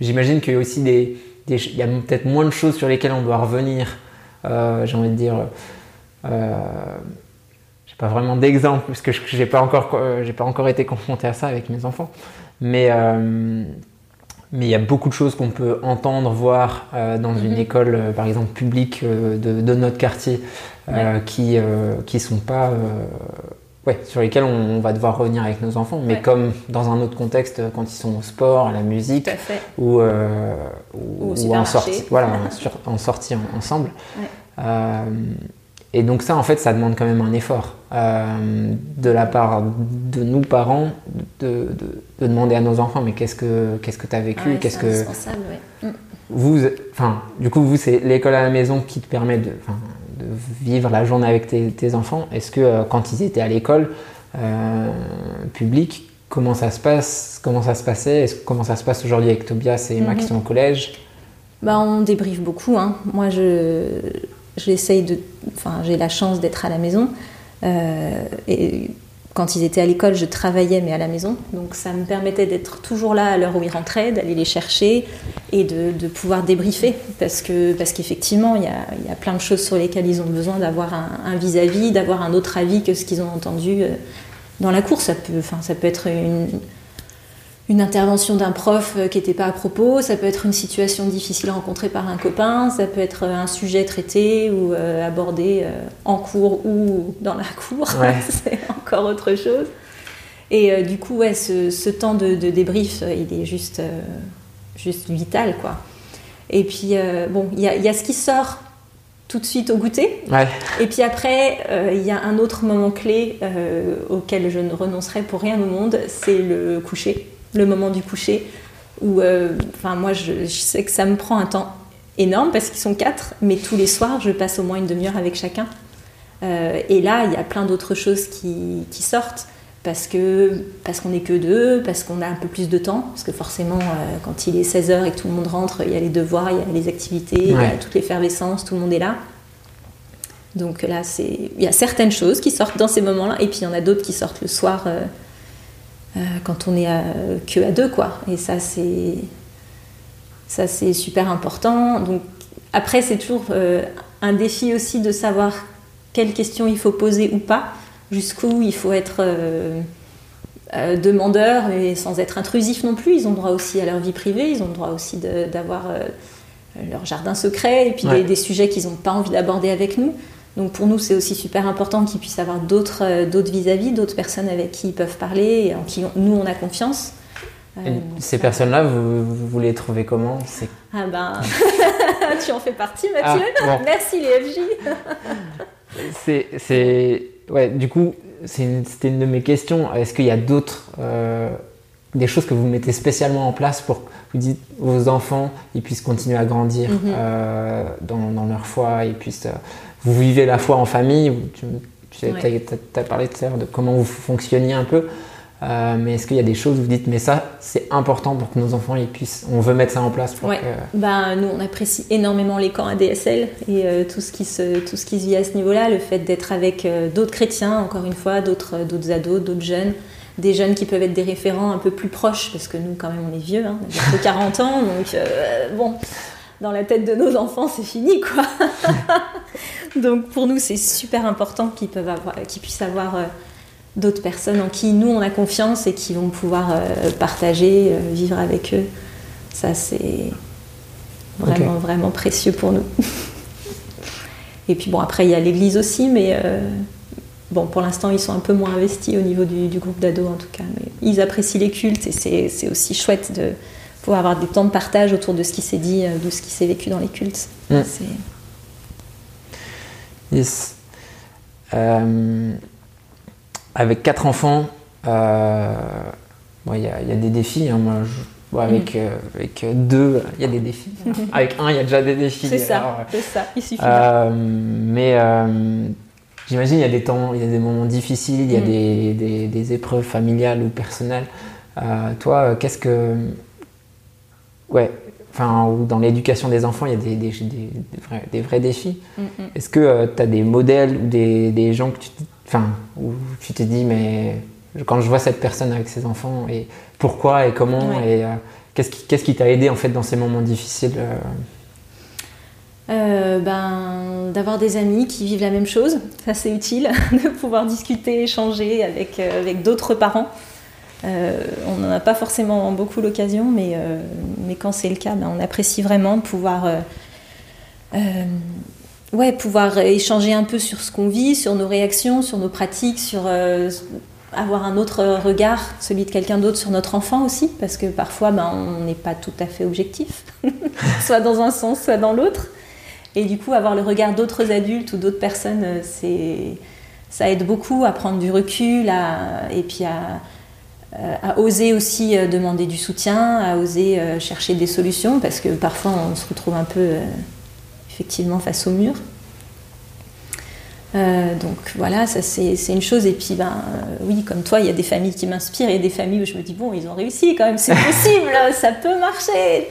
Speaker 1: J'imagine qu'il y a aussi des. Il y a peut-être moins de choses sur lesquelles on doit revenir. J'ai envie de dire pas vraiment d'exemple parce que je n'ai pas, encore, euh, j'ai pas encore été confronté à ça avec mes enfants. Mais euh, mais il y a beaucoup de choses qu'on peut entendre, voir euh, dans une mhm. école, par exemple publique de, de, notre quartier, qui qui sont pas ouais, sur lesquels on, va devoir revenir avec nos enfants, mais comme dans un autre contexte, quand ils sont au sport, à la musique, ou, ou, en sortie, voilà, en, sortie ensemble. Et donc ça, en fait, ça demande quand même un effort euh, de la part de nous, parents, de, demander à nos enfants, mais qu'est-ce que qu'est-ce que tu as vécu
Speaker 2: qu'est-ce que
Speaker 1: mm. vous, enfin, du coup, vous, c'est l'école à la maison qui te permet de, de vivre la journée avec tes, enfants. Est-ce que euh, quand ils étaient à l'école euh, publique, comment ça se passe Comment ça se passait Comment ça se passe aujourd'hui avec Tobias et Emma qui mm-hmm. sont au collège?
Speaker 2: Bah, on débriefe beaucoup. Hein. Moi, je, j'essaye de, enfin, j'ai la chance d'être à la maison. Euh, et quand ils étaient à l'école, je travaillais, mais à la maison. Donc ça me permettait d'être toujours là à l'heure où ils rentraient, d'aller les chercher et de, pouvoir débriefer. Parce, que, parce qu'effectivement, il y a, y a, plein de choses sur lesquelles ils ont besoin d'avoir un vis-à-vis, d'avoir un autre avis que ce qu'ils ont entendu euh, dans la cour. Ça peut, enfin, ça peut être une, une intervention d'un prof euh, qui n'était pas à propos, ça peut être une situation difficile rencontrée par un copain, ça peut être un sujet traité ou euh, abordé euh, en cours ou dans la cour, [laughs] c'est encore autre chose. Et du coup, ouais, ce, temps de, débrief, il est juste, juste vital, quoi. Et puis, bon, il y, y, a ce qui sort tout de suite au goûter. Et puis après, il y a un autre moment clé auquel je ne renoncerai pour rien au monde, c'est le coucher le moment du coucher, où, euh, enfin, moi, je, sais que ça me prend un temps énorme parce qu'ils sont quatre, mais tous les soirs, je passe au moins une demi-heure avec chacun. Euh, et là, il y a plein d'autres choses qui, sortent parce que parce qu'on n'est que deux, parce qu'on a un peu plus de temps, parce que forcément, euh, quand il est 16h et que tout le monde rentre, il y a les devoirs, il y a les activités, il y a toute l'effervescence, tout le monde est là. Donc là, il y a certaines choses qui sortent dans ces moments-là, et puis il y en a d'autres qui sortent le soir euh, quand on est à, que à deux, quoi. Et ça, c'est ça, c'est super important. Donc après, c'est toujours euh, un défi aussi de savoir quelles questions il faut poser ou pas, jusqu'où il faut être euh, demandeur et sans être intrusif non plus. Ils ont droit aussi à leur vie privée, ils ont droit aussi d'avoir leur jardin secret et puis des, des, sujets qu'ils n'ont pas envie d'aborder avec nous. Donc pour nous, c'est aussi super important qu'ils puissent avoir d'autres euh, vis-à-vis, d'autres personnes avec qui ils peuvent parler et en qui nous, on a confiance.
Speaker 1: Euh, ces personnes-là, vous, vous, les trouvez comment?
Speaker 2: Ah ben, [laughs] [laughs] tu en fais partie, Mathieu. Ah, [laughs] Merci les
Speaker 1: FJ. c'est, ouais, du coup, c'était une, de mes questions. Est-ce qu'il y a d'autres, euh, des choses que vous mettez spécialement en place pour que vous dites vos enfants, ils puissent continuer à grandir mhm. dans, dans, leur foi, ils puissent vous vivez la foi en famille. Tu, tu as, parlé tout à l'heure de comment vous fonctionniez un peu. Euh, mais est-ce qu'il y a des choses où vous dites, mais ça, c'est important pour que nos enfants ils puissent, on veut mettre ça en place pour
Speaker 2: ouais. ben, Nous, on apprécie énormément les camps ADSL et euh, tout, ce qui se, tout ce qui se vit à ce niveau-là, le fait d'être avec euh, d'autres chrétiens, encore une fois, d'autres, d'autres ados, d'autres jeunes, des jeunes qui peuvent être des référents un peu plus proches, parce que nous, quand même, on est vieux, hein, on a bientôt 40 ans, donc bon, dans la tête de nos enfants, c'est fini, quoi. [laughs] Donc pour nous, c'est super important qu'ils puissent avoir euh, d'autres personnes en qui nous on a confiance et qui vont pouvoir euh, partager, euh, vivre avec eux. Ça, c'est vraiment, vraiment précieux pour nous. [laughs] et puis bon, après, il y a l'église aussi, mais bon, pour l'instant, ils sont un peu moins investis au niveau du, groupe d'ados en tout cas. Mais ils apprécient les cultes et c'est aussi chouette de pouvoir avoir des temps de partage autour de ce qui s'est dit, de ce qui s'est vécu dans les cultes. Mm.
Speaker 1: Yes. Euh, avec quatre enfants, euh, il y, a des défis. Hein. moi, avec, mm. euh, avec deux, il y a des défis. [laughs] avec un, il y a déjà des défis.
Speaker 2: C'est ça, c'est ça, il suffit.
Speaker 1: mais j'imagine il y a des temps, il y a des moments difficiles, il y a mm. des, des, des, épreuves familiales ou personnelles. toi, qu'est-ce que. Ouais, enfin, dans l'éducation des enfants, il y a des, des, vrais, des vrais, défis. Mm, mm. Est-ce que tu as des modèles ou des, gens que tu, enfin, où tu t'es dit, mais quand je vois cette personne avec ses enfants, et pourquoi et comment, et euh, qu'est-ce qui t'a aidé en fait dans ces moments difficiles euh?
Speaker 2: Euh, ben, d'avoir des amis qui vivent la même chose, ça c'est utile, [laughs] de pouvoir discuter, échanger avec, avec d'autres parents. Euh, on n'en a pas forcément beaucoup l'occasion, mais, euh, mais quand c'est le cas, ben, on apprécie vraiment euh, pouvoir échanger un peu sur ce qu'on vit, sur nos réactions, sur nos pratiques, sur avoir un autre regard, celui de quelqu'un d'autre sur notre enfant aussi, parce que parfois ben, on n'est pas tout à fait objectif, [laughs] soit dans un sens, soit dans l'autre. Et du coup, avoir le regard d'autres adultes ou d'autres personnes, c'est ça aide beaucoup à prendre du recul et puis à, à oser aussi euh, demander du soutien, à oser euh, chercher des solutions, parce que parfois on se retrouve un peu effectivement face au mur. donc voilà, ça c'est une chose. Et puis, ben, oui, comme toi, il y a des familles qui m'inspirent et des familles où je me dis, bon, ils ont réussi quand même, c'est [laughs] possible, ça peut marcher.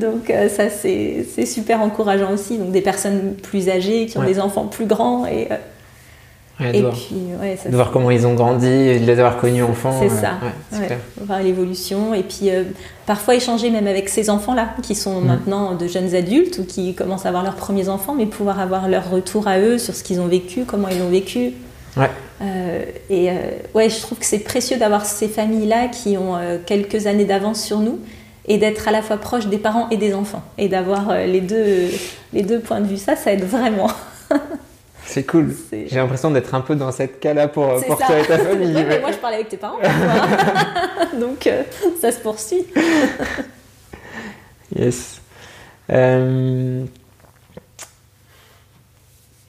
Speaker 2: Donc ça c'est super encourageant aussi. Donc des personnes plus âgées qui ont des enfants plus grands et
Speaker 1: et puis, de voir comment ils ont grandi, de les avoir connus enfants.
Speaker 2: C'est ça. voir l'évolution. Et puis, euh, parfois échanger même avec ces enfants-là, qui sont mm. maintenant de jeunes adultes ou qui commencent à avoir leurs premiers enfants, mais pouvoir avoir leur retour à eux sur ce qu'ils ont vécu, comment ils l'ont vécu.
Speaker 1: Ouais.
Speaker 2: Euh, et euh, ouais, je trouve que c'est précieux d'avoir ces familles-là qui ont quelques années d'avance sur nous et d'être à la fois proche des parents et des enfants. Et d'avoir les, deux, les deux points de vue. Ça, ça aide vraiment. [laughs]
Speaker 1: C'est cool. J'ai l'impression d'être un peu dans cette cas-là pour, pour toi et ta [laughs] famille.
Speaker 2: mais moi, je parlais avec tes parents. [laughs] Donc, euh, ça se poursuit. [laughs]
Speaker 1: yes. Euh,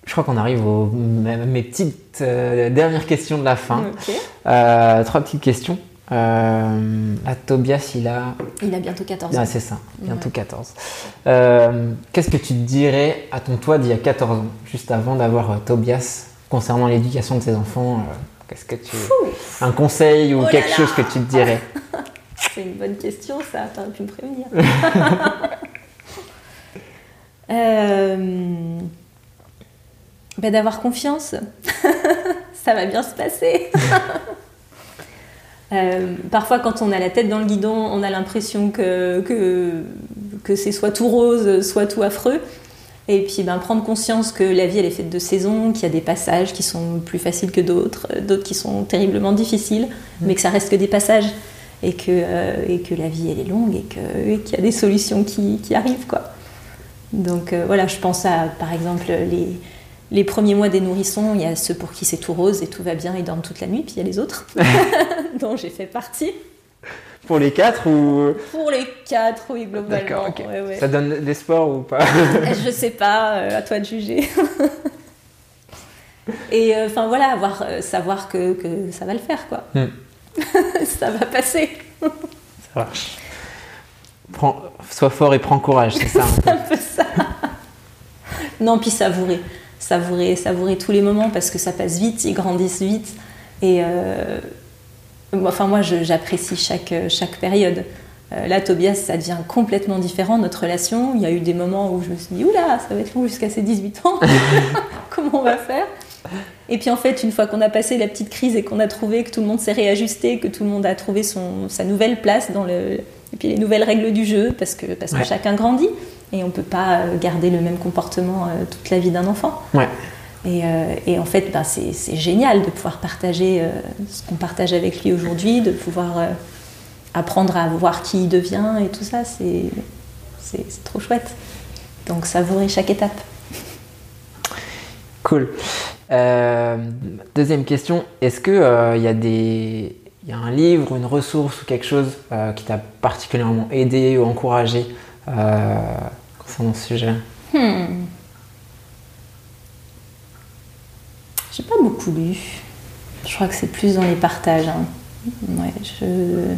Speaker 1: je crois qu'on arrive aux mes petites euh, dernières questions de la fin. trois petites questions. Euh, Tobias, il a.
Speaker 2: Il a bientôt 14 ans.
Speaker 1: Ah, c'est ça, bientôt 14. Euh, qu'est-ce que tu dirais à ton toi d'il y a 14 ans, juste avant d'avoir euh, Tobias, concernant l'éducation de ses enfants euh, Qu'est-ce que tu. Un conseil ou oh quelque chose que tu te dirais [laughs]
Speaker 2: C'est une bonne question, ça. T'aurais pu me prévenir. [laughs] ben, d'avoir confiance. [laughs] ça va bien se passer. Euh, parfois, quand on a la tête dans le guidon, on a l'impression que, que, c'est soit tout rose, soit tout affreux. Et puis, ben, prendre conscience que la vie, elle est faite de saisons, qu'il y a des passages qui sont plus faciles que d'autres, d'autres qui sont terriblement difficiles, mmh. mais que ça reste que des passages. Et que, euh, et que la vie, elle est longue et qu'il y a des solutions qui, qui arrivent. Quoi. Donc euh, voilà, je pense à, par exemple, les, les premiers mois des nourrissons, il y a ceux pour qui c'est tout rose et tout va bien, ils dorment toute la nuit, puis il y a les autres, [laughs] [laughs] dont j'ai fait partie.
Speaker 1: Pour les quatre ou
Speaker 2: Pour les quatre, oui, globalement.
Speaker 1: Ça donne l'espoir ou pas [laughs]
Speaker 2: Je sais pas, euh, à toi de juger. et euh, enfin voilà, avoir, euh, savoir que, que, ça va le faire, quoi. Hmm. ça va passer.
Speaker 1: ça marche. Prends, sois fort et prends courage, c'est ça.
Speaker 2: c'est un peu ça. Non, puis savourer savourer, savourer tous les moments parce que ça passe vite, ils grandissent vite. Et euh, enfin, moi, j'apprécie chaque, chaque période. Euh, là, Tobias, ça devient complètement différent, notre relation. Il y a eu des moments où je me suis dit, oula, ça va être long jusqu'à ses 18 ans. [laughs] [laughs] Comment on va faire? Et puis en fait, une fois qu'on a passé la petite crise et qu'on a trouvé que tout le monde s'est réajusté, que tout le monde a trouvé son, sa nouvelle place dans le... Et puis les nouvelles règles du jeu, parce que, parce que chacun grandit. Et on ne peut pas euh, garder le même comportement euh, toute la vie d'un enfant. Et, euh, et, en fait, ben, c'est génial de pouvoir partager ce qu'on partage avec lui aujourd'hui, de pouvoir apprendre à voir qui il devient et tout ça, c'est trop chouette. Donc savourer chaque étape.
Speaker 1: Cool. deuxième question, est-ce qu'il il y, a des, y a un livre, une ressource ou quelque chose qui t'a particulièrement aidé ou encouragé concernant ce sujet
Speaker 2: hmm. beaucoup lu. Je crois que c'est plus dans les partages. Hein. Ouais, je...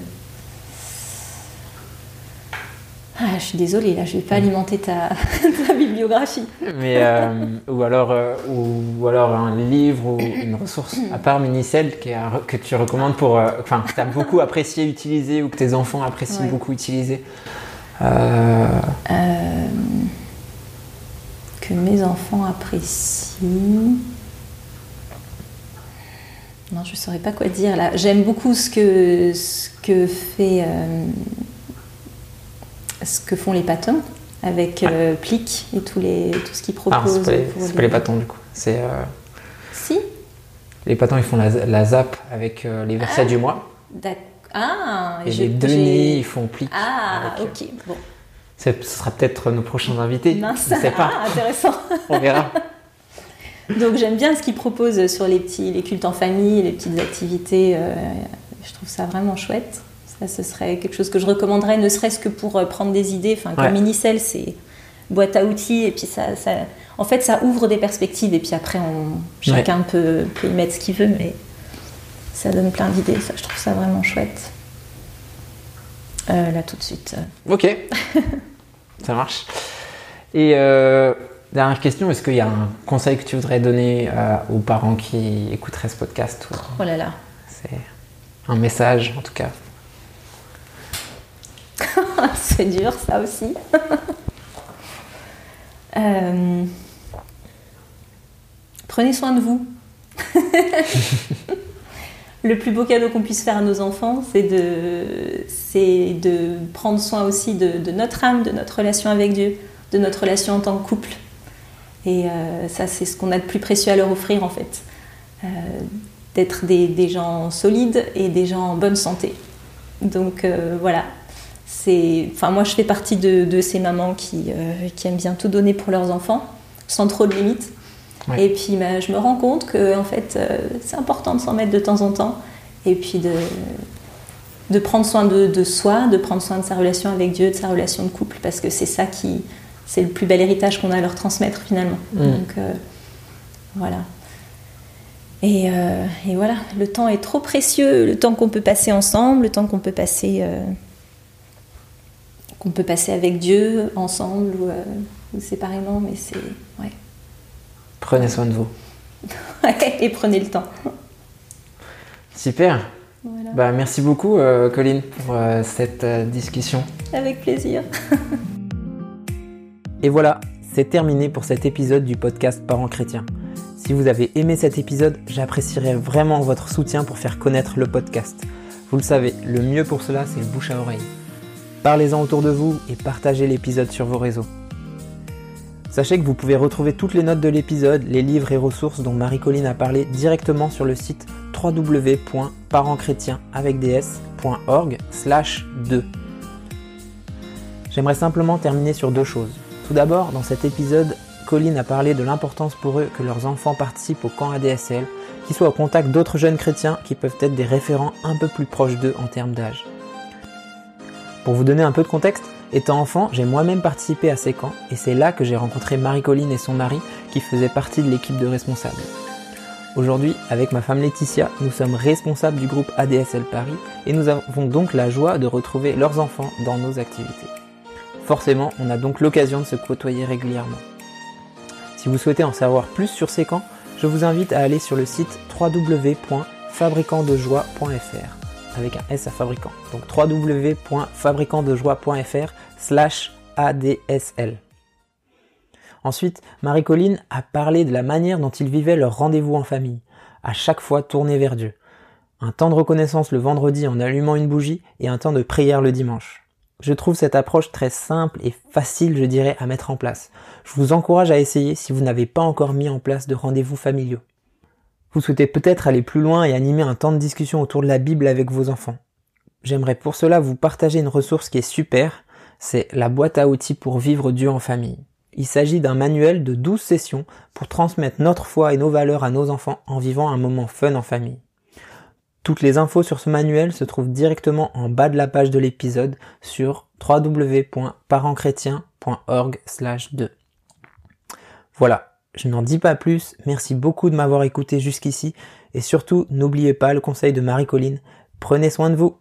Speaker 2: Ah, je suis désolée, là, je vais pas alimenter ta, [laughs] ta bibliographie.
Speaker 1: Mais, euh, ou, alors, euh, ou, alors un livre ou une ressource, à part Minicelle, qui que tu recommandes pour. euh, Enfin, que tu as beaucoup [laughs] apprécié utiliser ou que tes enfants apprécient
Speaker 2: Ouais.
Speaker 1: beaucoup utiliser. Euh,
Speaker 2: Euh, que mes enfants apprécient. Non, je ne saurais pas quoi dire là. J'aime beaucoup ce que, ce que fait. euh, ce que font les patons avec euh, Plic et tous les, tout ce qu'ils
Speaker 1: ah,
Speaker 2: proposent.
Speaker 1: c'est pas, les-
Speaker 2: pour
Speaker 1: pas les bâtons du coup. C'est. euh,
Speaker 2: Si
Speaker 1: les patons, ils font la, la zap avec euh, les versets du mois.
Speaker 2: Ah
Speaker 1: Et les deniers, ils font plic.
Speaker 2: Ah,
Speaker 1: avec, euh,
Speaker 2: ok. Bon.
Speaker 1: Ce sera peut-être nos prochains invités.
Speaker 2: Mince.
Speaker 1: Je sais pas.
Speaker 2: Ah, intéressant. [laughs]
Speaker 1: On verra.
Speaker 2: Donc j'aime bien ce qu'ils proposent sur les petits, les cultes en famille, les petites activités. euh, je trouve ça vraiment chouette. Ça, ce serait quelque chose que je recommanderais, ne serait-ce que pour euh, prendre des idées. Enfin, comme
Speaker 1: Ouais.
Speaker 2: Minicelle, c'est boîte à outils et puis ça, ça- en fait, ça ouvre des perspectives et puis après, on, chacun peut, peut y mettre ce qu'il veut, mais ça donne plein d'idées. Ça, je trouve ça vraiment chouette. Euh, là, tout de suite. euh,
Speaker 1: Ok, [laughs] ça marche. Et euh, dernière question, est-ce qu'il y a un conseil que tu voudrais donner aux parents qui écouteraient ce podcast ou
Speaker 2: Oh là là.
Speaker 1: C'est un message en tout cas? [laughs]
Speaker 2: C'est dur, ça aussi. [laughs] Euh, Prenez soin de vous. Le plus beau cadeau qu'on puisse faire à nos enfants, c'est de, prendre soin aussi de, notre âme, de notre relation avec Dieu, de notre relation en tant que couple. Et euh, ça, c'est ce qu'on a de plus précieux à leur offrir en fait. Euh, D'être des, gens solides et des gens en bonne santé. Donc euh, voilà, c'est, enfin moi je fais partie de, ces mamans qui, qui aiment bien tout donner pour leurs enfants, sans trop de limites. Et puis bah, je me rends compte que en fait euh, c'est important de s'en mettre de temps en temps, et puis de, de prendre soin de, de soi, de prendre soin de sa relation avec Dieu, de sa relation de couple, parce que c'est ça qui, c'est le plus bel héritage qu'on a à leur transmettre finalement.
Speaker 1: Mm.
Speaker 2: Donc euh, voilà. Et, euh, et voilà, le temps est trop précieux, le temps qu'on peut passer ensemble, le temps qu'on peut passer, qu'on peut passer avec Dieu ensemble ou, ou séparément, mais c'est ouais.
Speaker 1: Prenez soin de vous. [laughs]
Speaker 2: et prenez le temps.
Speaker 1: Super.
Speaker 2: Voilà.
Speaker 1: Bah, merci beaucoup euh, Colline pour euh, cette euh, discussion.
Speaker 2: Avec plaisir. [laughs]
Speaker 1: Et voilà, c'est terminé pour cet épisode du podcast Parents chrétiens. Si vous avez aimé cet épisode, j'apprécierais vraiment votre soutien pour faire connaître le podcast. Vous le savez, le mieux pour cela, c'est le bouche à oreille. Parlez-en autour de vous et partagez l'épisode sur vos réseaux. Sachez que vous pouvez retrouver toutes les notes de l'épisode, les livres et ressources dont Marie-Colline a parlé directement sur le site www.parentschrétiens.org slash 2. J'aimerais simplement terminer sur deux choses. Tout d'abord, dans cet épisode, Colline a parlé de l'importance pour eux que leurs enfants participent au camp ADSL, qu'ils soient au contact d'autres jeunes chrétiens qui peuvent être des référents un peu plus proches d'eux en termes d'âge. Pour vous donner un peu de contexte, étant enfant, j'ai moi-même participé à ces camps et c'est là que j'ai rencontré Marie-Colline et son mari qui faisaient partie de l'équipe de responsables. Aujourd'hui, avec ma femme Laetitia, nous sommes responsables du groupe ADSL Paris et nous avons donc la joie de retrouver leurs enfants dans nos activités. Forcément, on a donc l'occasion de se côtoyer régulièrement. Si vous souhaitez en savoir plus sur ces camps, je vous invite à aller sur le site www.fabricantdejoie.fr avec un S à fabricant. Donc www.fabricantdejoie.fr slash ADSL. Ensuite, Marie-Colline a parlé de la manière dont ils vivaient leur rendez-vous en famille, à chaque fois tourné vers Dieu. Un temps de reconnaissance le vendredi en allumant une bougie et un temps de prière le dimanche. Je trouve cette approche très simple et facile, je dirais, à mettre en place. Je vous encourage à essayer si vous n'avez pas encore mis en place de rendez-vous familiaux. Vous souhaitez peut-être aller plus loin et animer un temps de discussion autour de la Bible avec vos enfants. J'aimerais pour cela vous partager une ressource qui est super, c'est la boîte à outils pour vivre Dieu en famille. Il s'agit d'un manuel de 12 sessions pour transmettre notre foi et nos valeurs à nos enfants en vivant un moment fun en famille. Toutes les infos sur ce manuel se trouvent directement en bas de la page de l'épisode sur www.parentschrétien.org 2. Voilà, Je n'en dis pas plus, merci beaucoup de m'avoir écouté jusqu'ici. Et surtout n'oubliez pas le conseil de Marie-Colline, prenez soin de vous.